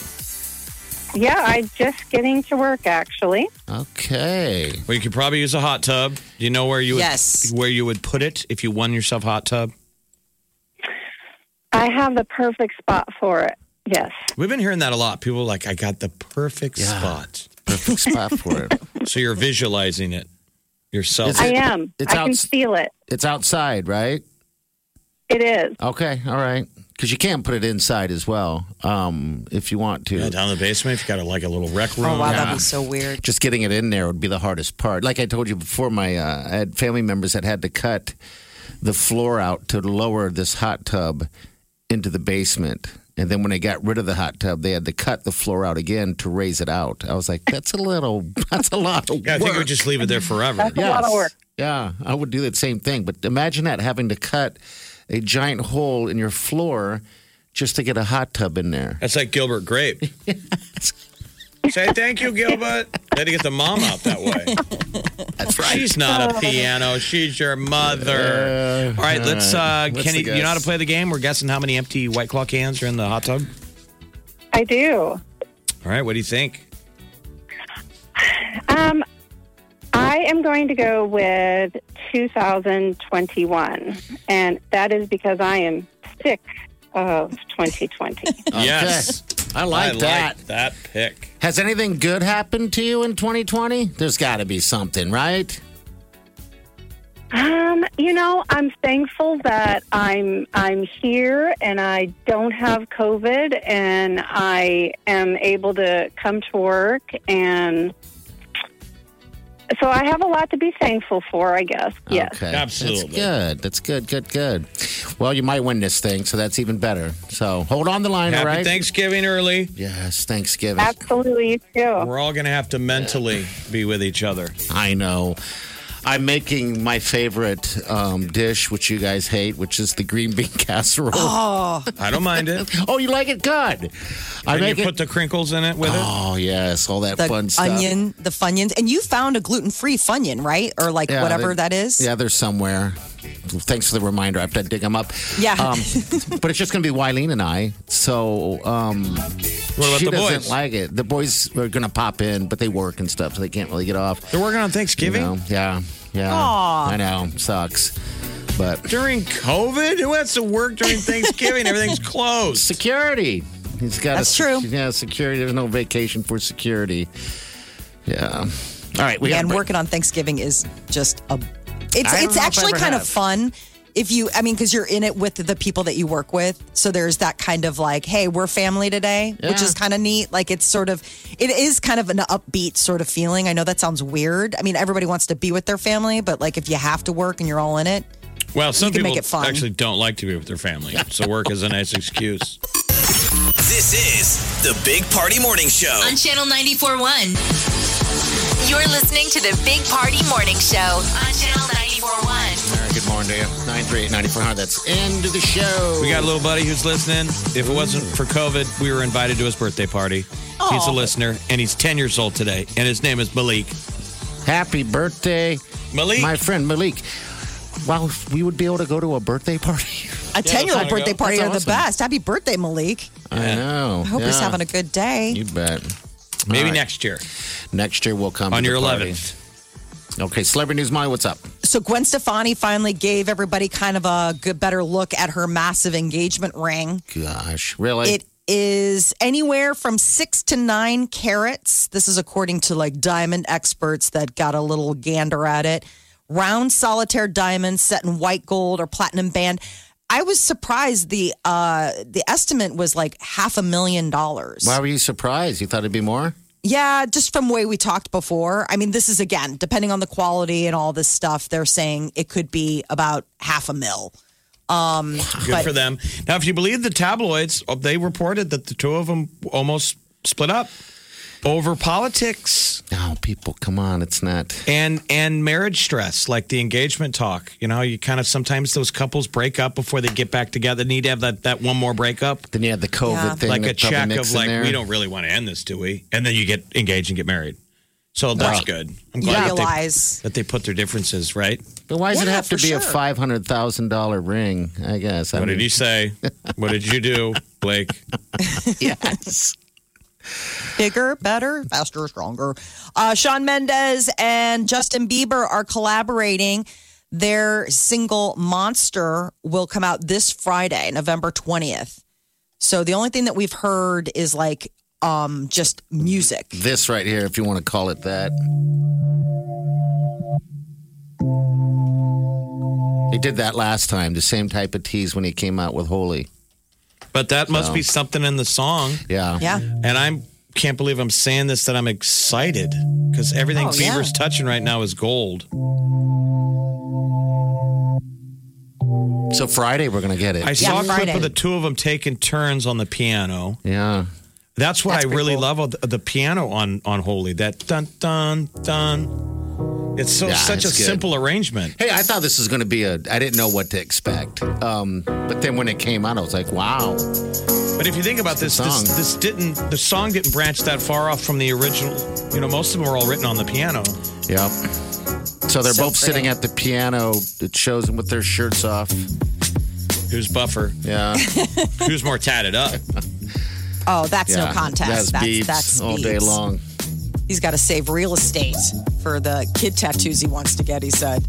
Yeah, I'm just getting to work actually. Okay. Well, you could probably use a hot tub. Do you know where you would, Yes. where you would put it if you won yourself a hot tub? I have the perfect spot for it. Yes. We've been hearing that a lot. People are like, I got the perfect Yeah. spot. Perfect spot for it. So you're visualizing it yourself. Is I it- am. it's I can outs- feel it. It's outside, right? It is. Okay, all right. Because you can put it inside as well, um, if you want to. Yeah, down in the basement, if you got a, like a little rec room. Oh wow, Yeah. that'd be so weird. just getting it in there would be the hardest part. Like I told you before, my uh, I had family members that had to cut the floor out to lower this hot tub into the basement. And then when they got rid of the hot tub, they had to cut the floor out again to raise it out. I was like, that's a little, that's a lot of Yeah, I think we would just leave it there forever. That's a lot of work. Yeah, I would do that same thing. But imagine that having to cut a giant hole in your floor just to get a hot tub in there. That's like Gilbert Grape. Say thank you, Gilbert. Had to get the mom out that way. That's right. She's not a piano. She's your mother. All right, let's. Uh, What's Kenny, the you know how to guess? play the game? We're guessing how many empty White Claw cans are in the hot tub. I do. All right, what do you think? Um, I am going to go with 2021, and that is because I am sick of 2020. Yes, I like I that. Like that pick. Has anything good happened to you in 2020? There's got to be something, right? Um, you know, I'm thankful that I'm I'm here and I don't have COVID and I am able to come to work and so I have a lot to be thankful for, I guess. Yes. Okay. Absolutely. That's good. That's good, good, good. Well, you might win this thing, so that's even better. So hold on the line, Happy all right? Thanksgiving early. Yes, Thanksgiving. Absolutely, you too. We're all going to have to mentally be with each other. I know. I'm making my favorite um, dish, which you guys hate, which is the green bean casserole. Oh, I don't mind it. Oh, you like it? Good. I And you make put the crinkles in it with it. oh yes, all that The fun stuff. onion, the funyuns, and you found a gluten-free funyun, right? Or like Yeah, whatever they- that is. Yeah, they're somewhere. Thanks for the reminder. I have to dig them up. Yeah. Um, but it's just going to be Wileen and I. So um, What about she the doesn't boys? like it. The boys are going to pop in, but they work and stuff, so they can't really get off. They're working on You Thanksgiving know? Yeah, yeah. Aw. I know. Sucks. But during COVID. Who has to work during Thanksgiving? Everything's closed. security. He's got That's a, true. Yeah, security. There's no vacation for security. Yeah. All right. We yeah, and working on Thanksgiving is just a. It's it's know if I actually ever kind of fun if you. I mean, because you're in it with the people that you work with, so there's that kind of like, hey, we're family today, which is kind of neat. Like it's sort of, it is kind of an upbeat sort of feeling. I know that sounds weird. I mean, everybody wants to be with their family, but like if you have to work and you're all in it, Well, some You can people make it fun. actually don't like to be with their family, so work is a nice excuse. This is the Big Party Morning Show. On Channel 941. You're listening to the Big Party Morning Show on Channel 941. All right, good morning to you. 938 9400. That's end of the show. We got a little buddy who's listening. If it wasn't for COVID, we were invited to his birthday party. He's a listener, and he's 10 years old today, and his name is Malik. Happy birthday, Malik. my friend Malik. Wow, we would be able to go to a birthday party. a ten year old birthday go. party That's are the best. Happy birthday, Malik! I know. I hope he's having a good day. You bet. Maybe All right. next year Next year we'll come on to your the party. 11th. Okay, celebrity news, Molly. What's up? So Gwen Stefani finally gave everybody kind of a good, better look at her massive engagement ring. Gosh, really? It is anywhere from six to nine carats. This is according to like diamond experts that got a little gander at it. Round solitaire diamonds set in white gold or platinum band. I was surprised the uh the estimate was like half a million dollars. Why were you surprised? You thought it'd be more? Yeah, just from the way we talked before. I mean, this is again, depending on the quality and all this stuff, they're saying it could be about half a mil. Um, Good but- for them. Now, if you believe the tabloids, uh, they reported that the two of them almost split up over politics No, people, come on. It's not. and and marriage stress, like the engagement talk. You know, you kind of sometimes those couples break up before they get back together. Need to have that that one more breakup, Then you had the COVID Yeah. thing. like a check of like there. we don't really want to end this, do we? And then you get engaged and get married. So that's Wow. good. I'm You glad that they, realize that they put their differences right. But why does it have to for be a five hundred thousand dollar ring? I guess. I What mean, did you say? what did you do, Blake? Yes. Bigger, better, faster, stronger. Uh, Shawn Mendes and Justin Bieber are collaborating. Their single Monster will come out this Friday, November 20th. So the only thing that we've heard is like um just music. This right here, if you want to call it that. He did that last time, the same type of tease when he came out with Holy. But that must be something in the song. Yeah. Yeah. And I can't believe I'm saying this that I'm excited because everything Oh, yeah. Bieber's touching right now is gold. So Friday we're gonna get it. I saw a clip of the two of them taking turns on the piano. yeah. That's what That's I really cool. love the, the piano on on Holy. That dun dun dun. It's so Yeah, such a good. simple arrangement. Hey, I thought this was gonna be a. I didn't know what to expect. Um, but then when it came out, I was like, wow. But if you think about this, It's this, song. this didn't the song didn't branch that far off from the original. You know, most of them were all written on the piano. Yep. So they're So both sitting at the piano. It shows them with their shirts off. Who's buffer? Yeah. Who's more tatted up? Oh, that's yeah. no contest. That's, that's Biebs that's all day long. He's got to save real estate for the kid tattoos he wants to get, he said.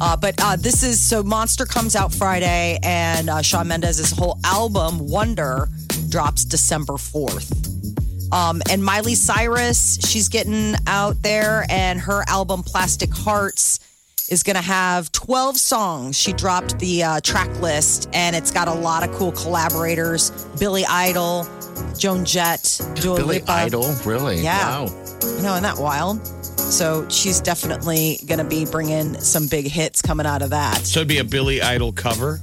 Uh, but uh, this is so Monster comes out Friday, and uh, Shawn Mendes' whole album, Wonder, drops December 4th. Um, and Miley Cyrus, she's getting out there, and her album, Plastic Hearts, is going to have 12 songs. She dropped the uh, track list, and it's got a lot of cool collaborators Billy Idol, Joan Jett, Dua Billy Lipa. Idol, really? Yeah. Wow. I know, isn't that wild? So she's definitely going to be bringing some big hits coming out of that. So it'd be a Billy Idol cover.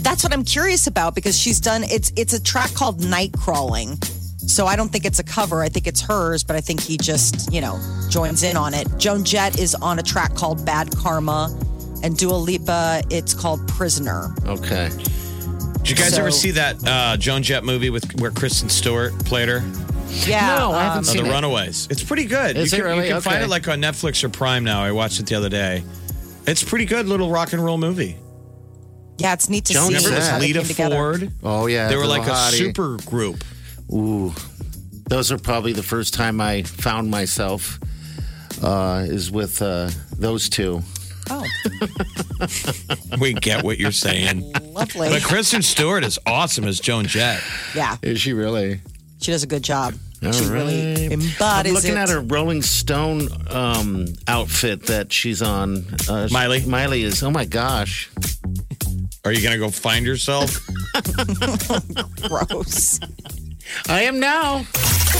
That's what I'm curious about because she's done it's it's a track called Night Crawling. So I don't think it's a cover. I think it's hers, but I think he just, you know, joins in on it. Joan Jett is on a track called Bad Karma and Dua Lipa it's called Prisoner. Okay. Did you guys So- ever see that uh, Joan Jett movie with where Kristen Stewart played her? Yeah. No, I haven't um, seen the it. Runaways. It's pretty good. Is you it can, really? You can find it like on Netflix or Prime now. I watched it the other day. It's pretty good little rock and roll movie. yeah, it's neat to Joan see. Remember it was Jett. how they Lita together. Ford? Oh yeah. They were like a hottie. super group. Ooh, those are probably the first time I found myself. Uh, is with uh, those two. Oh, We get what you're saying. lovely. But Kristen Stewart is awesome as Joan Jett. Yeah, Is she really? she does a good job. All she really embodies I'm looking it. at her Rolling Stone um, outfit that she's on. Uh, Miley? Miley is. Oh my gosh. Are you going to go find yourself? Gross. I am now.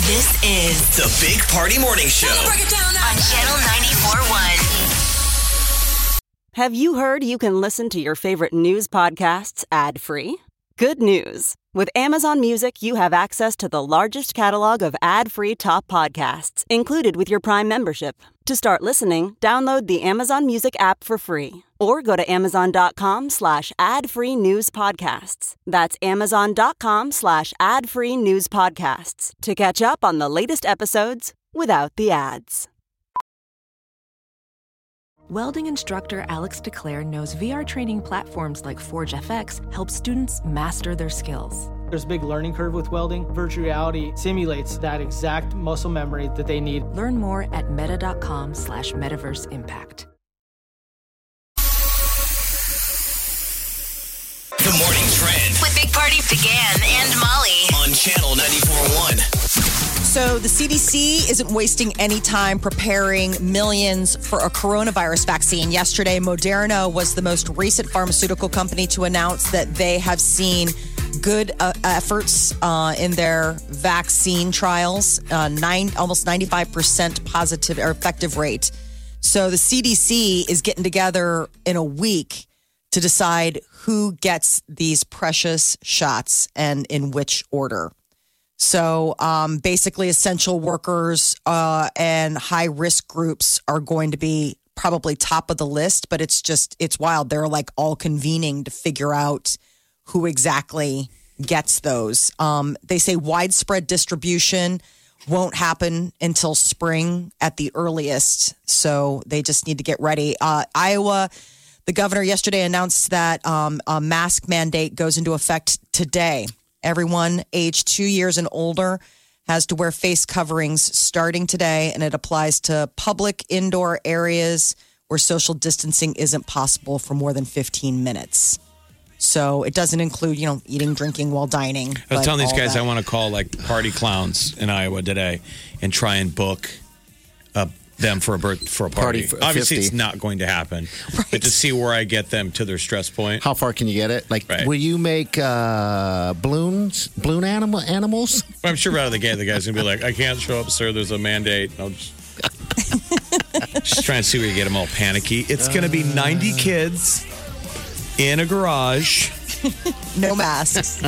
This is The Big Party Morning Show. on Channel 94.1. Have you heard you can listen to your favorite news podcasts ad free? Good news! With Amazon Music, you have access to the largest catalog of ad free top podcasts included with your Prime membership. To start listening, download the Amazon Music app for free or go to amazon.com slash ad free news podcasts. That's amazon.com slash ad free news podcasts to catch up on the latest episodes without the ads. Welding instructor Alex DeClaire knows VR training platforms like Forge FX help students master their skills. There's a big learning curve with welding. Virtual reality simulates that exact muscle memory that they need. Learn more at meta.com slash metaverse impact. The morning trend With Big Party began and Molly. on channel 94.1. So the CDC isn't wasting any time preparing millions for a coronavirus vaccine. Yesterday, Moderna was the most recent pharmaceutical company to announce that they have seen good uh, efforts uh, in their vaccine trials, uh, nine almost ninety five percent positive or effective rate. So the CDC is getting together in a week to decide who gets these precious shots and in which order. So um, basically, essential workers uh, and high risk groups are going to be probably top of the list, but it's just, it's wild. They're like all convening to figure out who exactly gets those. Um, they say widespread distribution won't happen until spring at the earliest. So they just need to get ready. Uh, Iowa. The governor yesterday announced that um, a mask mandate goes into effect today. Everyone aged two years and older has to wear face coverings starting today, and it applies to public indoor areas where social distancing isn't possible for more than 15 minutes. So it doesn't include, you know, eating, drinking while dining. I was telling these guys that. I want to call like party clowns in Iowa today and try and book them for a birth for a party. Party for Obviously, 50. it's not going to happen. Right. But to see where I get them to their stress point. How far can you get it? Like, Right. will you make uh, balloons, balloon animal animals? I'm sure out of the gate, the guy's gonna be like, "I can't show up, sir. There's a mandate." I'll just, just try and see where you get them all panicky. It's gonna be 90 kids in a garage. no masks.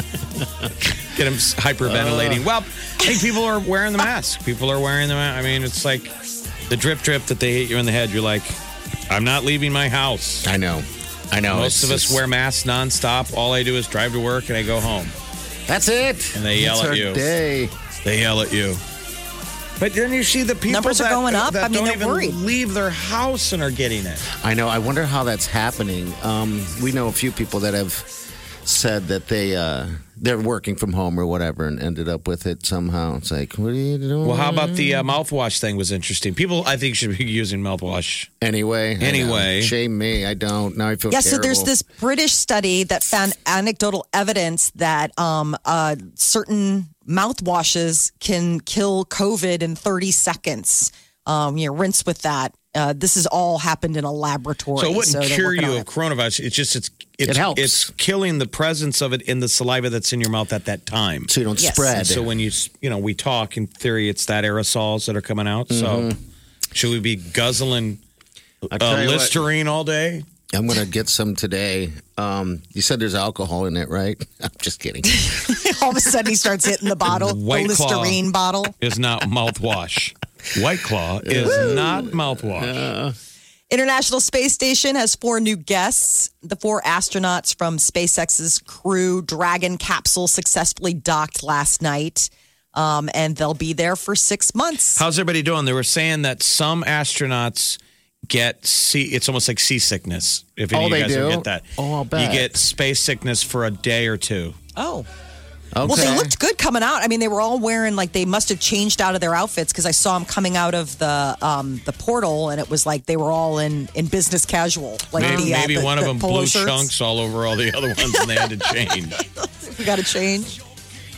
Get them hyperventilating. well, I think people are wearing the mask. People are wearing the mask. I mean, it's like the drip drip that they hit you in the head. You're like, I'm not leaving my house. I know. I know. Most It's of us just- wear masks nonstop. All I do is drive to work and I go home. That's it. And they yell That's at our you. Day. They yell at you. But then you see the people Numbers are that, going up. that I mean, don't they're even worried. leave their house and are getting it. I know. I wonder how that's happening. Um, we know a few people that have said that they uh, they're working from home or whatever and ended up with it somehow. It's like, what are you doing? Well, how about the uh, mouthwash thing? Was interesting. People, I think, should be using mouthwash. Anyway, Anyway. shame me. I don't. Now I feel Yeah, so there's this British study that found anecdotal evidence that um, uh, certain mouthwashes can kill COVID in 30 seconds. Um, you know, rinse with that. Uh, this has all happened in a laboratory. So it wouldn't they're cure you of it. coronavirus. It's just it's it's It helps. it's killing the presence of it in the saliva that's in your mouth at that time. so you don't Yes. spread. And so when you you know we talk in theory, it's that aerosols that are coming out. So Mm-hmm. should we be guzzling I'll uh, tell you what. Listerine all day? I'm gonna get some today. Um, you said there's alcohol in it, right? I'm just kidding. all of a sudden he starts hitting the bottle, White the Claw. Listerine bottle. Is not mouthwash. White Claw is not mouthwash. International Space Station has four new guests. The four astronauts from SpaceX's Crew Dragon capsule successfully docked last night, um, and they'll be there for six months. How's everybody doing? They were saying that some astronauts get sea. It's almost like seasickness. If any Oh, of you they guys do? get that, Oh, I'll bet. you get space sickness for a day or two. Oh. Okay. Well, they looked good coming out. I mean, they were all wearing like they must have changed out of their outfits because I saw them coming out of the um, the portal, and it was like they were all in in business casual. Like Maybe, the, uh, maybe the- one of the them blew shirts. chunks all over all the other ones, and they had to change. We got to change.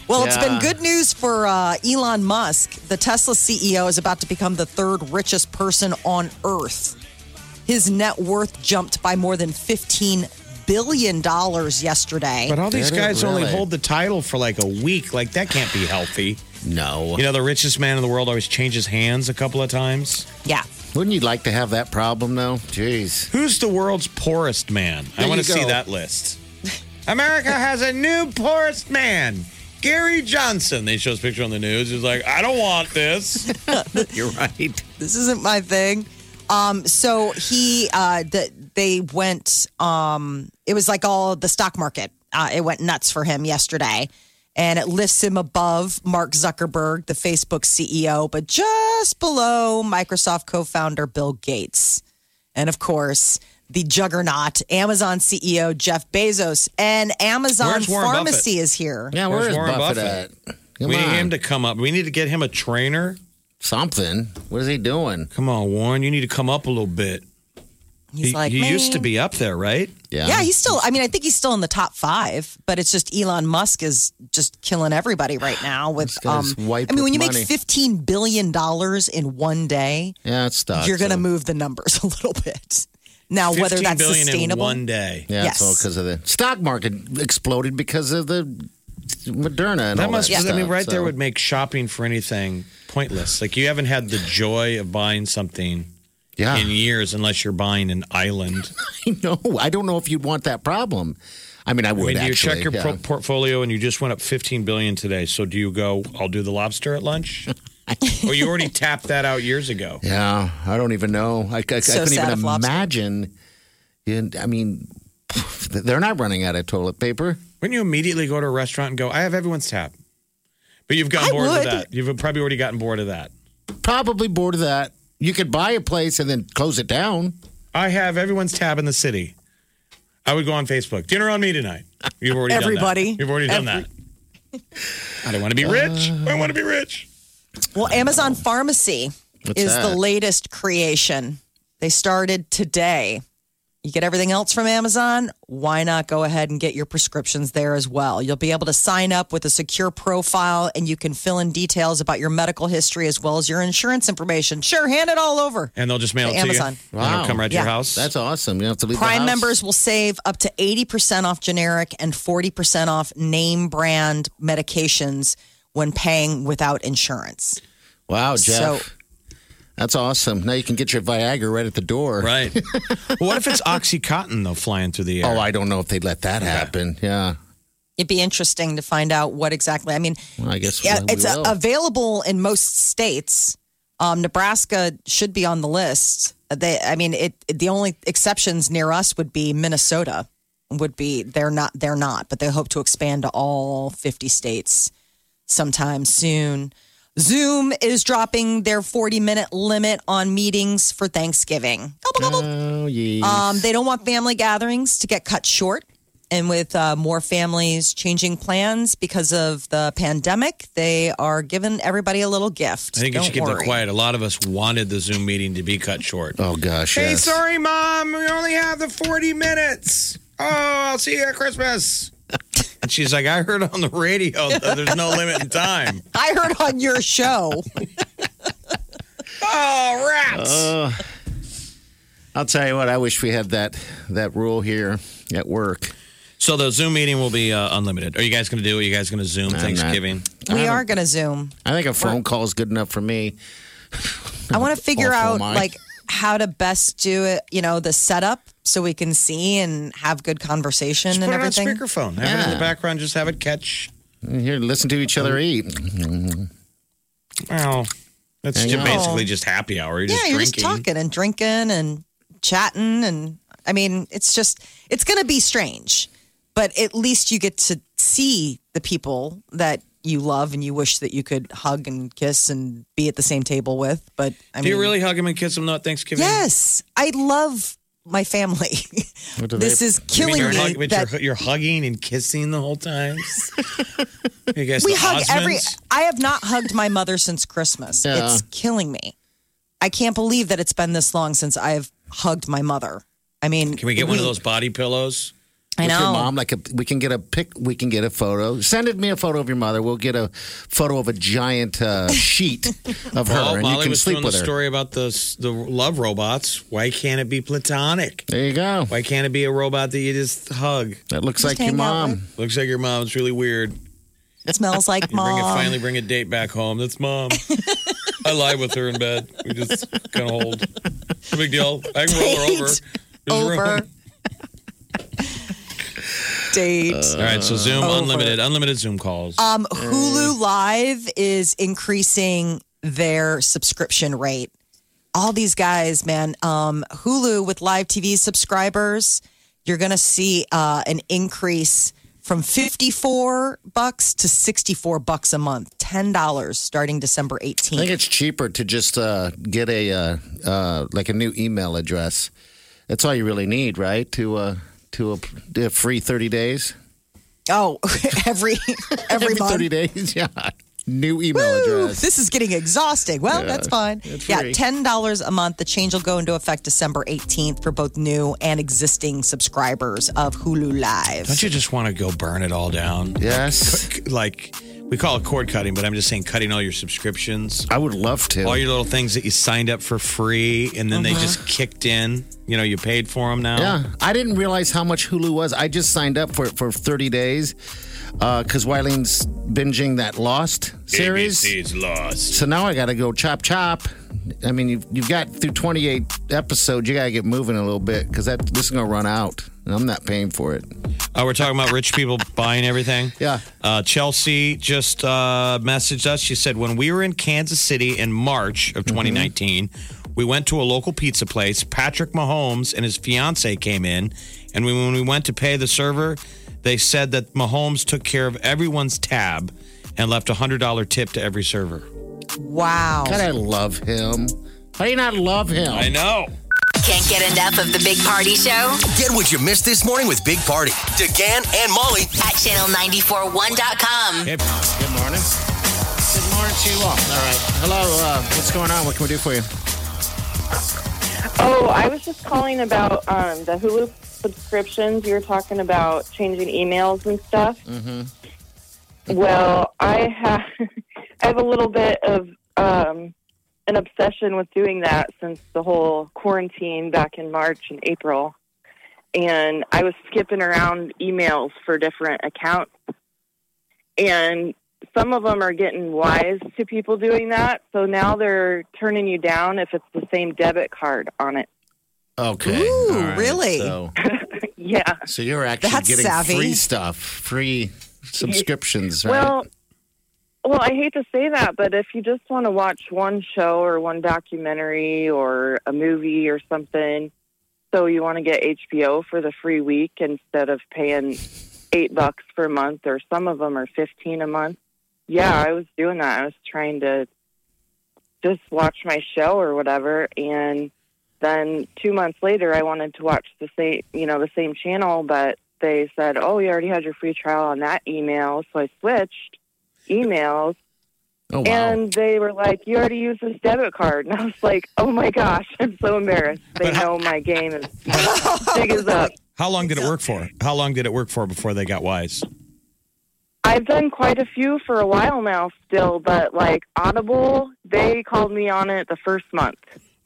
Well, it's been good news for uh, Elon Musk. The Tesla CEO is about to become the third richest person on Earth. His net worth jumped by more than fifteen billion dollars yesterday. But all these Did it guys only really? hold the title for like a week. Like that can't be healthy. no. You know, the richest man in the world always changes hands a couple of times. yeah. Wouldn't you like to have that problem though? Jeez. Who's the world's poorest man? I There want you to see go. that list. America has a new poorest man. Gary Johnson. They show his picture on the news. He's like, I don't want this. You're right. this isn't my thing. Um, so he, uh, the, they went, um, it was like all the stock market. Uh, it went nuts for him yesterday and it lifts him above Mark Zuckerberg, the Facebook CEO, but just below Microsoft co-founder Bill Gates. And of course, the juggernaut, Amazon CEO Jeff Bezos, and Amazon Where's Warren Pharmacy Buffett? is here. Yeah, Where's where's Warren Buffett, Buffett? at? Come we need him to come up. We need to get him a trainer. Something. What is he doing? Come on, Warren. You need to come up a little bit. He's he like, he used to be up there, right? Yeah. Yeah, he's still. I mean, I think he's still in the top five, but it's just Elon Musk is just killing everybody right now with. Um, white I mean, when you money. make fifteen billion dollars in one day, Yeah, it's stuck. you're going to so- move the numbers a little bit. Now, whether that's billion sustainable, in one day. Yeah, Yes. it's all because of the stock market exploded because of the Moderna and That all must. that I mean, stuff, right there would make shopping for anything pointless. Like you haven't had the joy of buying something Yeah. in years, unless you're buying an island. no, I don't know if you'd want that problem. I mean, I I would mean, do you actually. check your yeah. pro- portfolio and you just went up 15 billion today? So do you go? I'll do the lobster at lunch, or you already tapped that out years ago? Yeah, I don't even know. I, I, I couldn't even imagine. And, I mean, they're not running out of toilet paper. Wouldn't you immediately go to a restaurant and go, "I have everyone's tab"? But you've gotten I bored would. with that. You've probably already gotten bored of that. Probably bored of that. You could buy a place and then close it down. I have everyone's tab in the city. I would go on Facebook. Dinner on me tonight. You've already Everybody. Done that. You've already done Every- that. I don't want to be rich. Uh. I want to be rich. well, Amazon Pharmacy What's is that? the latest creation. They started today. You get everything else from Amazon. Why not go ahead and get your prescriptions there as well? You'll be able to sign up with a secure profile and you can fill in details about your medical history as well as your insurance information. Sure, hand it all over. And they'll just mail To it to Amazon. you. And it'll come right to your Yeah. house. That's awesome. You don't have to leave the Prime house. members will save up to 80% off generic and 40% off name brand medications when paying without insurance. Wow, Jeff. So- That's awesome. Now you can get your Viagra right at the door. right. well, what if it's Oxycontin though flying through the air? Oh, I don't know if they'd let that happen. Yeah. It'd be interesting to find out what exactly. I mean, Well, I guess yeah, we it's uh, will. available in most states. Um, Nebraska should be on the list. They, I mean, it. The only exceptions near us would be Minnesota. Would be they're not they're not, but they hope to expand to all fifty states sometime soon. Zoom is dropping their forty minute limit on meetings for Thanksgiving. Gobble, gobble. Oh, yeah. Um, they don't want family gatherings to get cut short. And with uh, more families changing plans because of the pandemic, they are giving everybody a little gift. I think Don't should keep worry. that quiet. A lot of us wanted the Zoom meeting to be cut short. oh, gosh. Hey, yes. sorry, mom. We only have the 40 minutes. Oh, I'll see you at Christmas. And she's like, I heard on the radio that there's no limit in time. I heard on your show. Oh, rats. Uh, I'll tell you what. I wish we had that that rule here at work. so the Zoom meeting will be uh, unlimited. Are you guys going to do it? Are you guys going to Zoom not. Thanksgiving? we are going to Zoom. I think a phone call is good enough for me. I want to figure out mind. like how to best do it. You know, the setup so we can see and have good conversation Just and put it on everything. speakerphone. Have it in the background. Just have it catch. Here, listen to each other eat. Oh, that's just basically just happy hour. You're yeah, just you're drinking. just talking and drinking and chatting, and I mean, it's just it's going to be strange, but at least you get to see the people that you love and you wish that you could hug and kiss and be at the same table with. But I Do mean, you really hug him and kiss him at Thanksgiving? Yes, I love my family. This they- is killing you're, me. hug- that you're, you're hugging and kissing the whole time. you guys, we the hug every. I have not hugged my mother since Christmas. Yeah. It's killing me. I can't believe that it's been this long since I've hugged my mother. I mean, Can we get one of those body pillows? I With know. your mom, like a, we can get a pic. We can get a photo. Send it me a photo of your mother. We'll get a photo of a giant uh, sheet of her, Well, and Molly you can was sleep doing with the her. story about the the love robots. Why can't it be platonic? There you go. Why can't it be a robot that you just hug? That looks Just like your hang out mom. Looks like your mom's really weird. It smells like You bring it, mom. finally bring a date back home. That's mom. I lie with her in bed. We just kind of hold. No big deal. I can roll her over. Date There's over. Room. Date. All right, so Zoom Over. unlimited, unlimited Zoom calls. Um, Hulu Live is increasing their subscription rate. All these guys, man. Um, Hulu with live TV subscribers, you're going to see uh, an increase from 54 bucks to 64 bucks a month. $10 starting December 18th. I think it's cheaper to just uh, get a uh, uh, like a new email address. That's all you really need, right? To uh, to a, a free thirty days. Oh, every every, month. thirty days. Yeah. New email Woo! address. This is getting exhausting. Well, Yeah, that's fine. Yeah, ten dollars a month. The change will go into effect December eighteenth for both new and existing subscribers of Hulu Live. Don't you just want to go burn it all down? Yes. Like we call it cord cutting, but I'm just saying cutting all your subscriptions. I would love to. All your little things that you signed up for free and then they uh-huh. just kicked in. You know, you paid for them now. Yeah, I didn't realize how much Hulu was. I just signed up for it for 30 days uh, because Wileen's binging that Lost series. ABC's lost. So now I got to go chop chop. I mean, you've, you've got through 28 episodes. You got to get moving a little bit because that this is going to run out. And I'm not paying for it. Oh, we're talking about rich people buying everything. Yeah. Uh, Chelsea just uh, messaged us. She said, when we were in Kansas City in March of 2019, we went to a local pizza place. Patrick Mahomes and his fiance came in. And we, when we went to pay the server, they said that Mahomes took care of everyone's tab and left a $100 tip to every server. Wow. God, I love him. How do you not love him? I know. Can't get enough of the Big Party Show Get what you missed this morning with Big Party, DeGan and Molly at channel941.com. Hey, Good morning. Good morning to you all. All right. Hello. Uh, what's going on? What can we do for you? Oh, I was just calling about um, the Hulu subscriptions. You were talking about changing emails and stuff. Mm-hmm. Well, I have I have a little bit of um, an obsession with doing that since the whole quarantine back in March and April. And I was skipping around emails for different accounts. And some of them are getting wise to people doing that. So now they're turning you down if it's the same debit card on it. Okay. Ooh, All right. really? So, Yeah. so you're actually That's getting savvy. free stuff, free subscriptions, right? Well, well, I hate to say that, but if you just want to watch one show or one documentary or a movie or something, so you want to get HBO for the free week instead of paying eight bucks per month, or some of them are fifteen a month. Yeah, I was doing that. I was trying to just watch my show or whatever, and then two months later, I wanted to watch the same, you know, the same channel, but they said, "Oh, you already had your free trial on that email," so I switched emails, oh, wow. and they were like, "You already used this debit card," and I was like, "Oh my gosh, I'm so embarrassed." They know my game is big as up. How long did it work for? How long did it work for before they got wise? I've done quite a few for a while now, still, but like Audible, they called me on it the first month.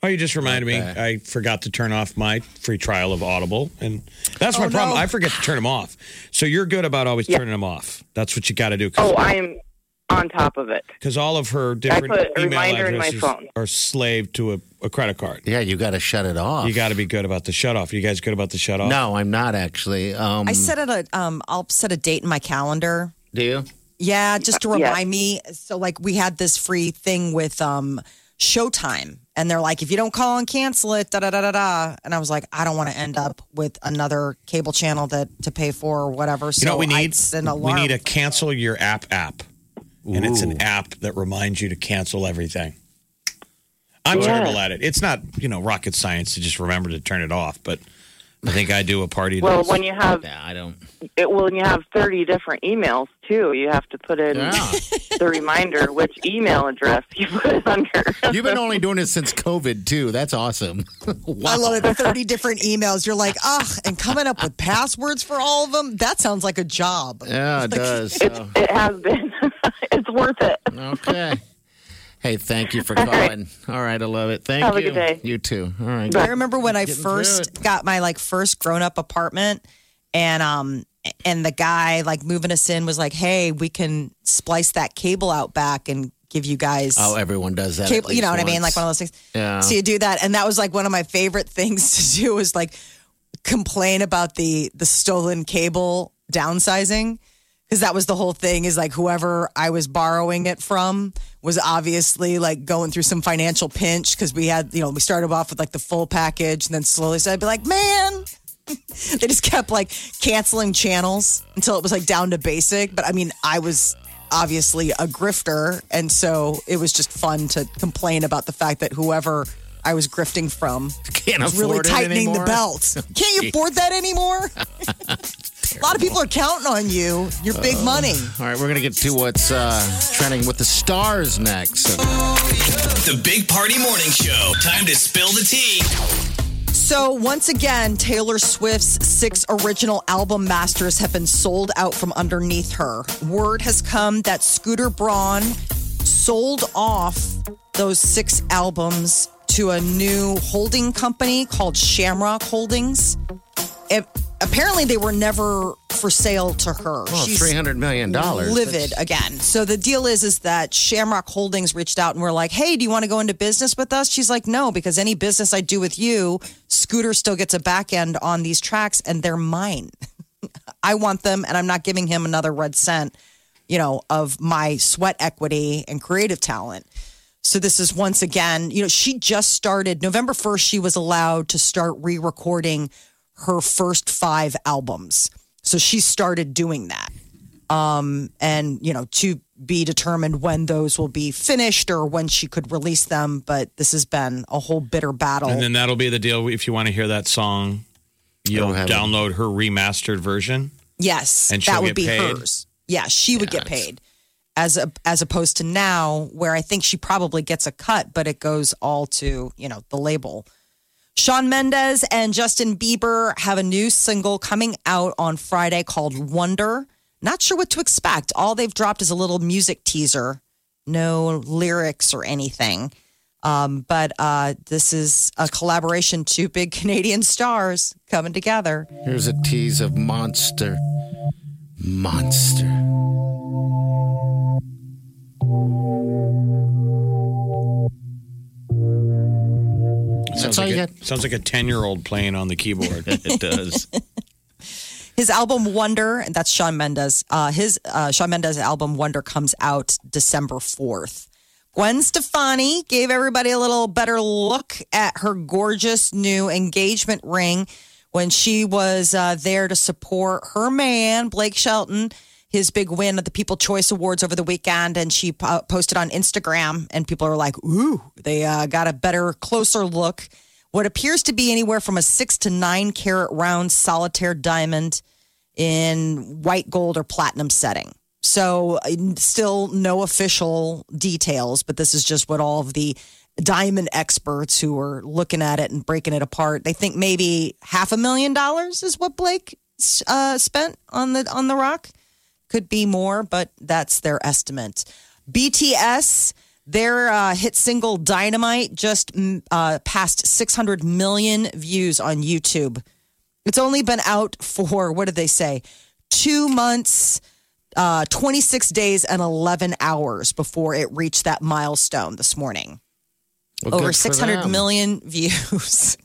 Oh, you just reminded me. Okay. I forgot to turn off my free trial of Audible, and that's oh, my Oh, problem. no. I forget to turn them off. So you're good about always Yeah. turning them off. That's what you got to do. Oh, I'm on top of it. because all of her different put a email reminder in my addresses phone. are slave to a, a credit card. yeah, you got to shut it off. You got to be good about the shut off. You guys good about the shut off? No, I'm not actually. Um, I set it a um I'll set a date in my calendar. Do you? Yeah, just to Yeah. remind me. So like we had this free thing with um Showtime and they're like if you don't call and cancel it da da da da da and I was like I don't want to end up with another cable channel that to pay for or whatever. So You know what we I'd need? set an We need a cancel your app app, and it's an app that reminds you to cancel everything. I'm Yeah. terrible at it. It's not you know rocket science to just remember to turn it off, but I think I do a party. Well, does. when you have Yeah, I don't. it, when you have thirty different emails too, you have to put in Yeah. the reminder which email address you put it under. You've been only doing it since COVID too. That's awesome. wow. I love it. 30 different emails. You're like, ugh, and coming up with passwords for all of them? That sounds like a job. Yeah, it does. It's, So, it has been. it's worth it. okay. Hey, thank you for All right. calling. All right, I love it. Thank Have a you. good day. You too. All right. I remember when I Getting first got my like first grown up apartment and um and the guy like moving us in was like, "Hey, we can splice that cable out back and give you guys Oh, everyone does that. cable, you know least what I mean? Like one of those things. Yeah. So you do that and that was like one of my favorite things to do was like complain about the the stolen cable downsizing because that was the whole thing is like whoever I was borrowing it from was obviously like going through some financial pinch because we had you know we started off with like the full package and then slowly so I'd be like man they just kept like canceling channels until it was like down to basic but I mean I was obviously a grifter and so it was just fun to complain about the fact that whoever I was grifting from. Can't was really tightening the belt. Can't you afford that anymore? A lot of people are counting on you. You're big Uh, money. All right, we're going to get to what's uh, trending with the stars next. The Big Party Morning Show. Time to spill the tea. So, once again, Taylor Swift's six original album masters have been sold out from underneath her. Word has come that Scooter Braun sold off those six albums to a new holding company called Shamrock Holdings. It, apparently, they were never for sale to her. Well, She's $300 million. livid again. So the deal is is that Shamrock Holdings reached out and were like, "Hey, do you want to go into business with us?" She's like, "No, because any business I do with you, Scooter still gets a back end on these tracks and they're mine. I want them and I'm not giving him another red cent, you know, of my sweat equity and creative talent." So this is once again, you know, she just started November 1st she was allowed to start re-recording her first 5 albums. So she started doing that um, and you know to be determined when those will be finished or when she could release them. But this has been a whole bitter battle. And then that'll be the deal. If you want to hear that song, you'll have it. download her remastered version. yes, And she'll that would get be paid? hers. Yeah, she would get paid as a, as opposed to now where I think she probably gets a cut, but it goes all to you know the label. Shawn Mendes and Justin Bieber have a new single coming out on Friday called Wonder. Not sure what to expect. All they've dropped is a little music teaser, no lyrics or anything. Um, but uh, this is a collaboration, two big Canadian stars coming together. Here's a tease of Monster. Monster. Sounds all like you a, got? sounds like a ten year old playing on the keyboard. it does. His album Wonder, and that's Shawn Mendes. Uh, his uh, Shawn Mendes album Wonder comes out December fourth. Gwen Stefani gave everybody a little better look at her gorgeous new engagement ring when she was uh, there to support her man Blake Shelton, his big win at the People Choice Awards over the weekend, and she po- posted on Instagram, and people are like, "Ooh!" They uh, got a better, closer look what appears to be anywhere from a six to nine carat round solitaire diamond in white gold or platinum setting. So, uh, still no official details, but this is just what all of the diamond experts who are looking at it and breaking it apart. They think maybe half a million dollars is what Blake uh, spent on the on the rock. Could be more, but that's their estimate. BTS. Their uh, hit single Dynamite just mm, uh, passed 600 million views on YouTube. It's only been out for, what did they say? Two months, uh, 26 days, and 11 hours before it reached that milestone this morning. Well, Over 600 them. million views.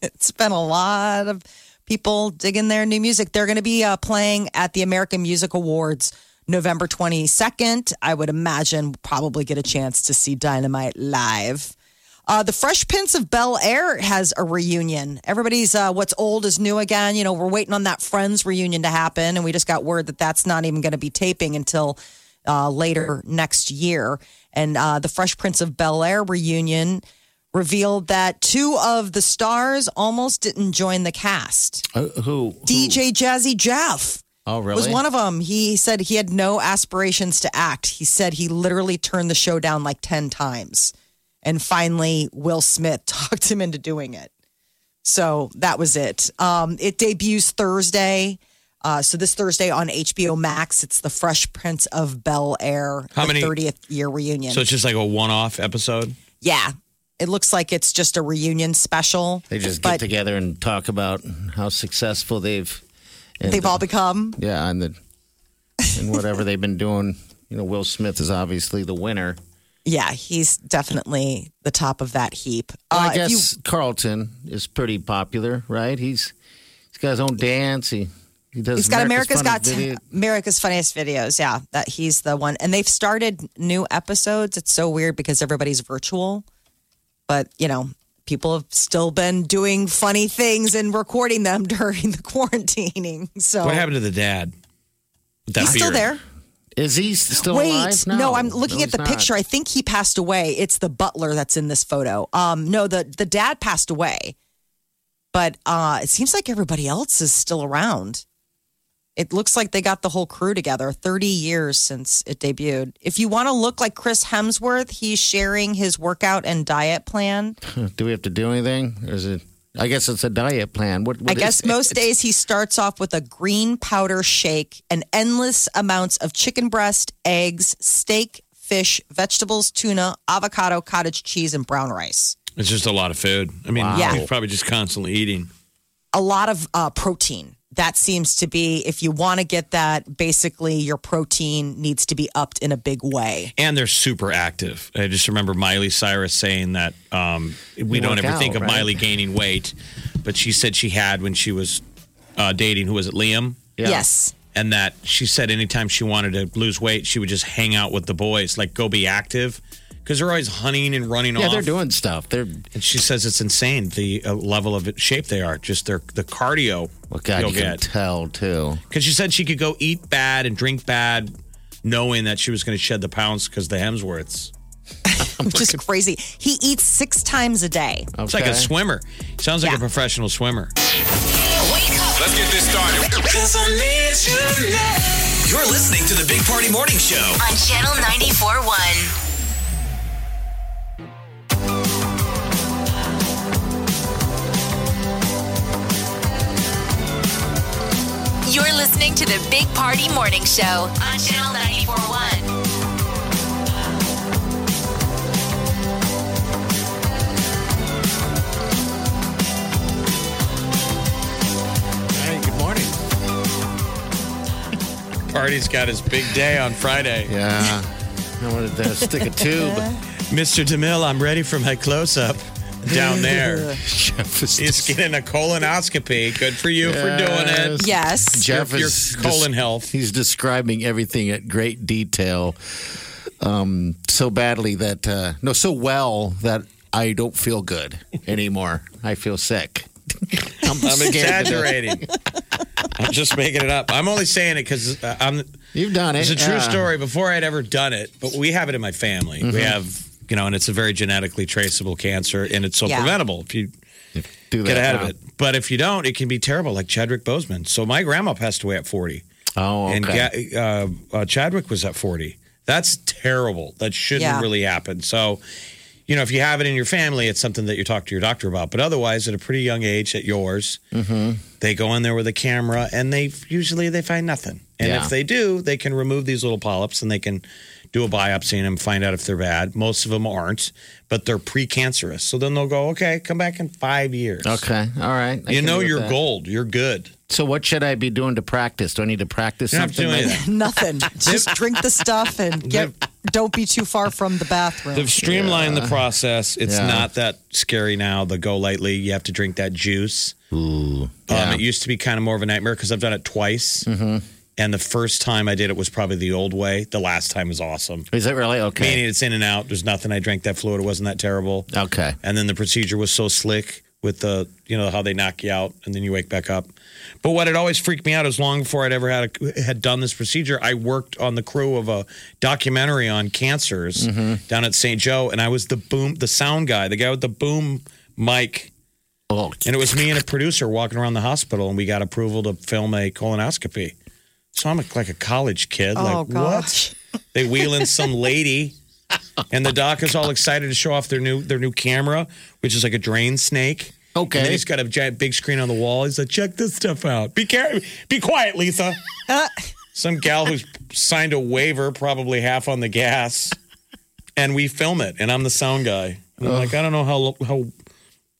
it's been a lot of people digging their new music. They're going to be uh, playing at the American Music Awards November 22nd. I would imagine probably get a chance to see Dynamite live. Uh, the Fresh Prince of Bel Air has a reunion. Everybody's uh, what's old is new again. You know, we're waiting on that Friends reunion to happen, and we just got word that that's not even going to be taping until uh, later next year. And uh, the Fresh Prince of Bel Air reunion revealed that two of the stars almost didn't join the cast. Uh, who? DJ Jazzy Jeff Oh, really? was one of them. He said he had no aspirations to act. He said he literally turned the show down like 10 times. And finally, Will Smith talked him into doing it. So that was it. Um, it debuts Thursday. Uh, so this Thursday on HBO Max, it's the Fresh Prince of Bel Air, How many- 30th year reunion. so it's just like a one off episode. yeah, it looks like it's just a reunion special. They just get together and talk about how successful they've. and- they've all become. Yeah, and the and whatever they've been doing. You know, Will Smith is obviously the winner. Yeah, he's definitely the top of that heap. Well, Uh, I if you- guess Carlton is pretty popular, right? He's he's got his own dance. He he does. He's got America's Got Video. America's Funniest Videos. Yeah, that he's the one. And they've started new episodes. It's so weird because everybody's virtual, but you know, people have still been doing funny things and recording them during the quarantining. So What happened to the dad? That he's still there. Is he still Wait, alive? no, I'm looking No, at the he's not. picture. I think he passed away. It's the butler that's in this photo. Um, no, the the dad passed away, but uh, it seems like everybody else is still around. It looks like they got the whole crew together. Thirty years since it debuted. If you want to look like Chris Hemsworth, he's sharing his workout and diet plan. Do we have to do anything? Or is it? I guess it's a diet plan. What? what I guess it? most days he starts off with a green powder shake and endless amounts of chicken breast, eggs, steak, fish, vegetables, tuna, avocado, cottage cheese, and brown rice. It's just a lot of food. I mean, Yeah. he's probably just constantly eating. A lot of uh, protein. That seems to be, if you want to get that, basically your protein needs to be upped in a big way. And they're super active. I just remember Miley Cyrus saying that um, we You don't ever out, think of right? Miley gaining weight, but she said she had when she was uh, dating, who was it, Liam? Yeah. Yes. And that she said anytime she wanted to lose weight, she would just hang out with the boys, like go be active. Because they're always hunting and running Yeah, off. they're doing stuff. They're And she says it's insane the uh, level of shape they are. Just their the cardio well, God, you'll you can get. tell too. Because she said she could go eat bad and drink bad, knowing that she was going to shed the pounds because the Hemsworths. Which is crazy. He eats six times a day. It's like a Okay. swimmer. Sounds like Yeah. a professional swimmer. Let's get this started. You're listening to the Big Party Morning Show. On Channel 94.1. You're listening to the Big Party Morning Show on Channel 94.1. Hey, good morning. Party's got his big day on Friday. Yeah, I wanted to stick a tube. Mr. DeMille, I'm ready for my close up down there. Jeff is He's getting a colonoscopy. Good for you for doing it. Yes. Jeff Your- your is colon health. He's describing everything at great detail, um, so badly that uh, no, so well that I don't feel good anymore. I feel sick. I'm, I'm scared to death. exaggerating. I'm just making it up. I'm only saying it because uh, I'm. You've done it. It's a true yeah. story. Before I'd ever done it, but we have it in my family. Mm-hmm. We have, you know, and it's a very genetically traceable cancer, and it's so Yeah. preventable if you Do get that ahead now. of it. But if you don't, it can be terrible, like Chadwick Boseman. So my grandma passed away at 40, Oh, and okay. Ga- uh, uh, Chadwick was at 40. That's terrible. That shouldn't Yeah. really happen. So, you know, if you have it in your family, it's something that you talk to your doctor about. But otherwise, at a pretty young age, at yours, Mm-hmm. they go in there with a camera, and they usually they find nothing. And Yeah. if they do, they can remove these little polyps, and they can do a biopsy in them, find out if they're bad. Most of them aren't, but they're precancerous. So then they'll go, okay, come back in five years. okay, all right. I You know live you're that. gold. You're good. So, what should I be doing to practice? Do I need to practice You don't something? do maybe? Nothing. Just drink the stuff and get. Don't be too far from the bathroom. They've streamlined the process. It's Yeah. not that scary now. The GoLYTELY. You have to drink that juice. Ooh, Um, yeah. it used to be kind of more of a nightmare because I've done it twice. And the first time I did it was probably the old way. The last time was awesome. Is it really okay? Meaning it's in and out. There's nothing. I drank that fluid. It wasn't that terrible. Okay. And then the procedure was so slick with the, you know, how they knock you out and then you wake back up. But what had always freaked me out is long before I'd ever had a, had done this procedure, I worked on the crew of a documentary on cancers Mm-hmm. down at St. Joe, and I was the boom, the sound guy, the guy with the boom mic. Oh, And it was me and a producer walking around the hospital, and we got approval to film a colonoscopy. So I'm like a college kid. Oh, like, God. what? They wheel in some lady, and the doc is all excited to show off their new their new camera, which is like a drain snake. Okay. And then he's got a giant big screen on the wall. He's like, check this stuff out. Be care- be quiet, Lisa. Some gal who's signed a waiver, probably half on the gas, and we film it. And I'm the sound guy. And I'm like, I don't know how how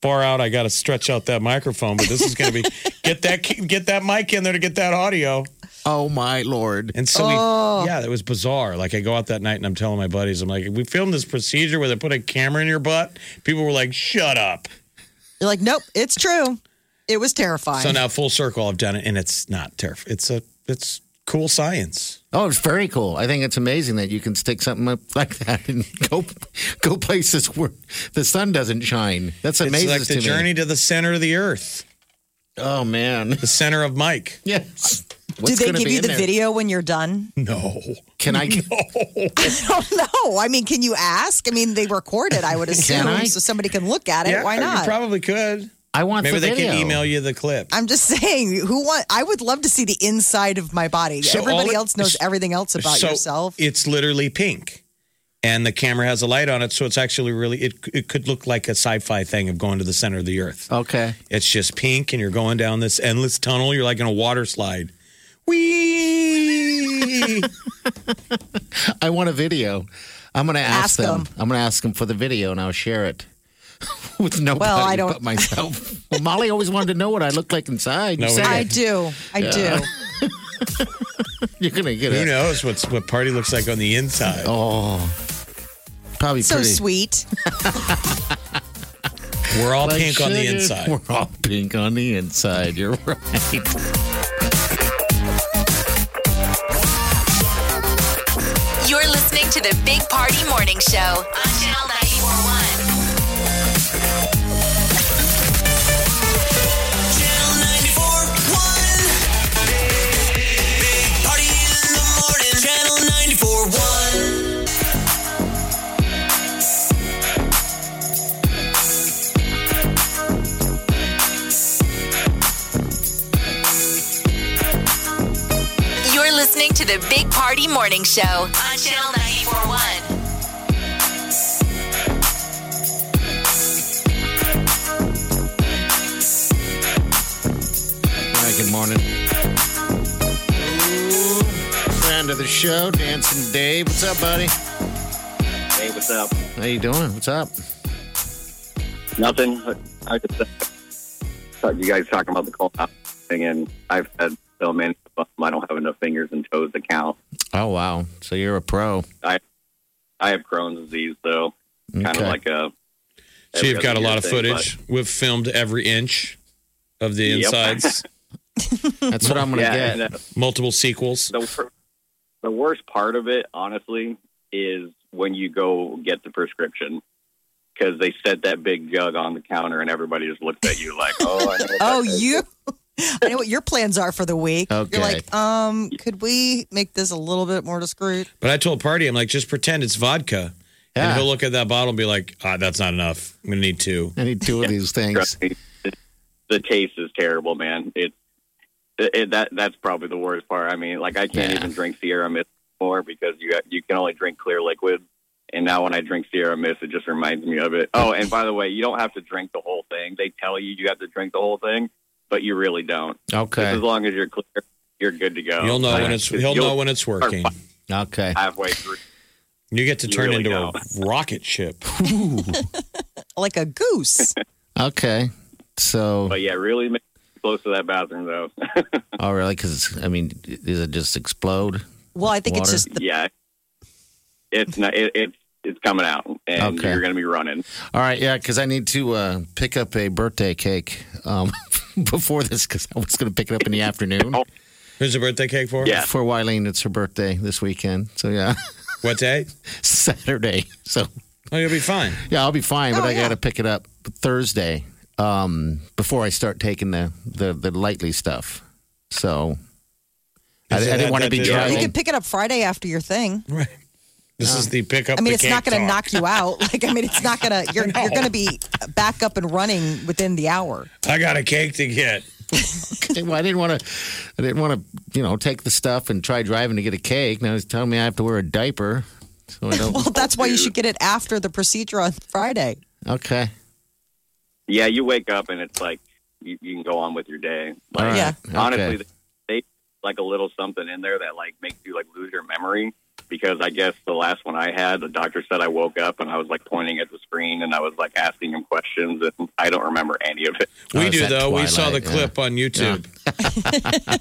far out I got to stretch out that microphone, but this is going to be get that get that mic in there to get that audio. oh my lord! And so we, oh. yeah, it was bizarre. Like I go out that night and I'm telling my buddies, I'm like, we filmed this procedure where they put a camera in your butt. People were like, shut up. You're like, nope, it's true. It was terrifying. So now full circle, I've done it, and it's not terrifying. It's a it's cool science. Oh, it's very cool. I think it's amazing that you can stick something up like that and go go places where the sun doesn't shine. That's amazing. It's like the to me. journey to the center of the earth, Oh man. the center of Mike. Yes. Do they give you the there? video when you're done? No. Can I? I don't know. I mean, can you ask? I mean, they record it, I would assume, I? so somebody can look at it. Yeah, Why You not? probably could. I want Maybe the they video. can email you the clip. I'm just saying, who want? I would love to see the inside of my body. So Everybody it- else knows everything else about so yourself. It's literally pink. And the camera has a light on it, so it's actually really it it could look like a sci-fi thing of going to the center of the earth. Okay. It's just pink and you're going down this endless tunnel. You're like in a water slide. Whee! I want a video. I'm going to ask, Ask them. them. I'm going to ask them for the video, and I'll share it with nobody Well, I don't- but myself. well, Molly always wanted to know what I looked like inside. You No, said I do. I Yeah. do. You're going to get Who it. Who knows what's what party looks like on the inside? Oh, probably So pretty. sweet. We're all like pink on the inside. We're all pink on the inside. You're right. You're listening to the Big Party Morning Show on Channel 941. Listening to the Big Party Morning Show on Channel 941. All right, good morning. Ooh, friend of the show, Dancing Dave. What's up, buddy? Hey, what's up? How you doing? What's up? Nothing. I just thought you guys talking about the colonoscopy thing, and I've had so many of them, I don't have enough fingers and toes to count. Oh, wow. So you're a pro. I I have Crohn's disease, so kind Okay. of like a. So you've got a lot of thing, footage. We've filmed every inch of the Yep. insides. That's what I'm going to Yeah, get. and, uh, Multiple sequels. the, the worst part of it, honestly, is when you go get the prescription because they set that big jug on the counter and everybody just looks at you like, oh, I know what Oh, that is." you. I know what your plans are for the week. Okay. You're like, um, could we make this a little bit more discreet? But I told Party, I'm like, just pretend it's vodka. Yeah. And he'll look at that bottle and be like, ah, that's not enough. I'm going to need two. I need two of these things. The- the taste is terrible, man. It's it, it, that that's probably the worst part. I mean, like I can't Yeah. even drink Sierra Mist anymore because you you can only drink clear liquid. And now when I drink Sierra Mist, it just reminds me of it. Oh, and by the way, you don't have to drink the whole thing. They tell you you have to drink the whole thing, but you really don't. Just Okay. as long as you're clear, you're good to go. You'll know Like, when it's you'll he'll know when it's working. Okay. halfway through. You get to You turn really into don't. a rocket ship. Like a goose. Okay. So, But yeah, really close to that bathroom though. oh, really? Because, I mean, does it just explode? Well, I think it's just the, yeah, it's not. It, it's it's coming out, and Okay. you're going to be running. All right. Yeah. Because I need to uh, pick up a birthday cake um, before this because I was going to pick it up in the afternoon. Who's the birthday cake for? Yeah. For Wileen, it's her birthday this weekend. So, yeah, What day? Saturday. So, Oh, you'll be fine. yeah, I'll be fine, but Oh, I yeah. got to pick it up Thursday um, before I start taking the, the, the lightly stuff. So, I, I didn't want to be day? you driving. could pick it up Friday after your thing. Right. This is um, the pickup. I mean, it's not going to knock you out. Like, I mean, it's not going to. You're I you're going to be back up and running within the hour. I got a cake to get. Okay, well, I didn't want to. I didn't want to, you know, take the stuff and try driving to get a cake. Now he's telling me I have to wear a diaper, so I don't. Well, that's why you should get it after the procedure on Friday. okay, Yeah, you wake up and it's like you, you can go on with your day. Like, right. Yeah. honestly, Okay. they like a little something in there that like makes you like lose your memory. Because I guess the last one I had, the doctor said I woke up and I was like pointing at the screen and I was like asking him questions and I don't remember any of it. Oh, We it's do that though. We saw the yeah. clip on YouTube.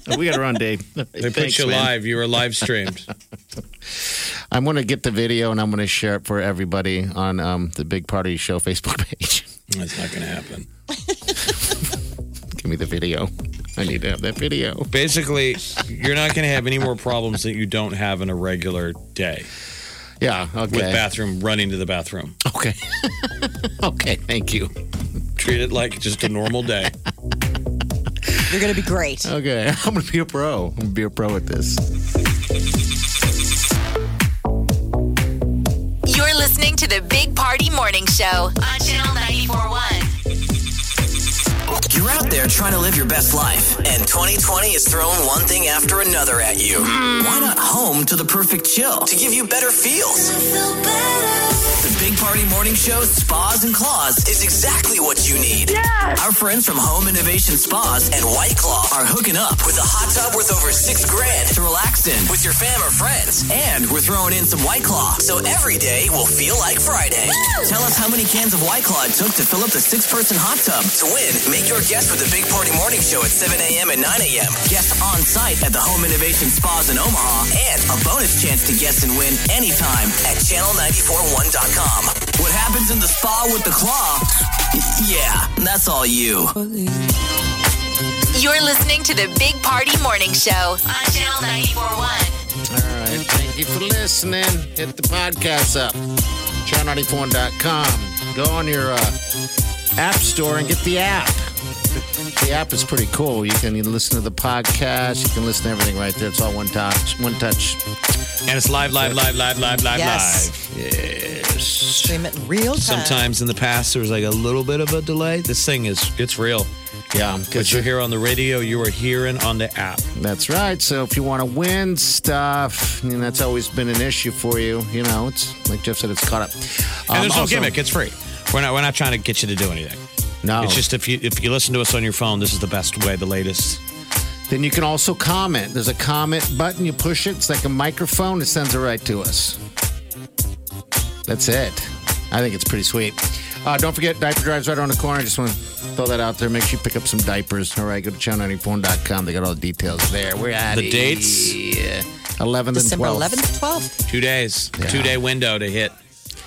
we got to run, Dave. They put you live. You were live streamed. I'm going to get the video and I'm going to share it for everybody on um, the Big Party Show Facebook page. That's not going to happen. Give me the video. I need to have that video. Basically, you're not going to have any more problems that you don't have in a regular day Yeah. Okay. With bathroom running to the bathroom. Okay. okay. Thank you. Treat it like just a normal day. You're going to be great. Okay, I'm gonna be a pro. I'm gonna be a pro at this. You're listening to the Big Party Morning Show on Channel 941. You're out there trying to live your best life, and 2020 is throwing one thing after another at you. Why not home to the perfect chill to give you better feels? The Big Party Morning Show Spas and Claws is exactly what you need. Our friends from Home Innovation Spas and White Claw are hooking up with a hot tub worth over six grand to relax in with your fam or friends. And we're throwing in some White Claw, so every day will feel like Friday. Tell us how many cans of White Claw it took to fill up the six person hot tub. To win, make your guess with the Big Party Morning Show at 7 a.m. and 9 a.m. Guest on site at the Home Innovation Spas in Omaha, and a bonus chance to guess and win anytime at channel941.com. What happens in the spa with the claw? Yeah, that's all you. You're listening to the Big Party Morning Show on Channel 941. All right, thank you for listening. Hit the podcast up, channel94.com. Go on your uh, app store and get the app. The app is pretty cool. You can listen to the podcast. You can listen to everything right there. It's all one touch. One touch. And it's live, live, live, live, live, live, Yes. live. Yes. Stream it real time. Sometimes in the past there was like a little bit of a delay. This thing is it's real. Yeah, What you're here on the radio, you are hearing on the app. That's right. So if you want to win stuff, and that's always been an issue for you, you know, it's like Jeff said, it's caught up. And Um, there's no also- gimmick. It's free. We're not we're not trying to get you to do anything. No. It's just if you if you listen to us on your phone, this is the best way, the latest. Then you can also comment. There's a comment button. You push it. It's like a microphone. It sends it right to us. That's it. I think it's pretty sweet. Uh, don't forget, diaper drives right around the corner. I just want to throw that out there. Make sure you pick up some diapers. All right, go to channel94.com. They got all the details there. We're at The dates? 11th and December 12th. 11th, 12th. Two days. Yeah. Two day window to hit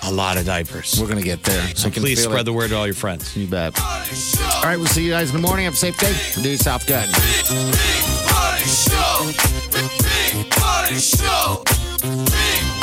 a lot of diapers. We're going to get there. So can please spread it. the word to all your friends. You bet. All right, we'll see you guys in the morning. Have a safe day. Do yourself good. Party show. Big party show. Big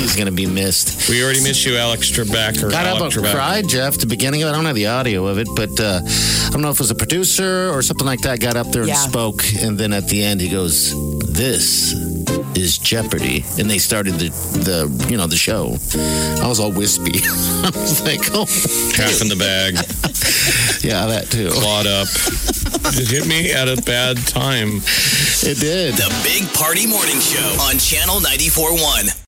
He's going to be missed. We already miss you, Alex Trebek. Or Got up Alex and Trebek. cried, Jeff, the beginning of it. I don't have the audio of it, but uh, I don't know if it was a producer or something like that got up there and Yeah. spoke. And then at the end, he goes, This is Jeopardy. And they started the, the you know, the show. I was all wispy. I was like, oh, Half in the bag, yeah, that too. clawed up. It hit me at a bad time. It did. The Big Party Morning Show on Channel 94.1.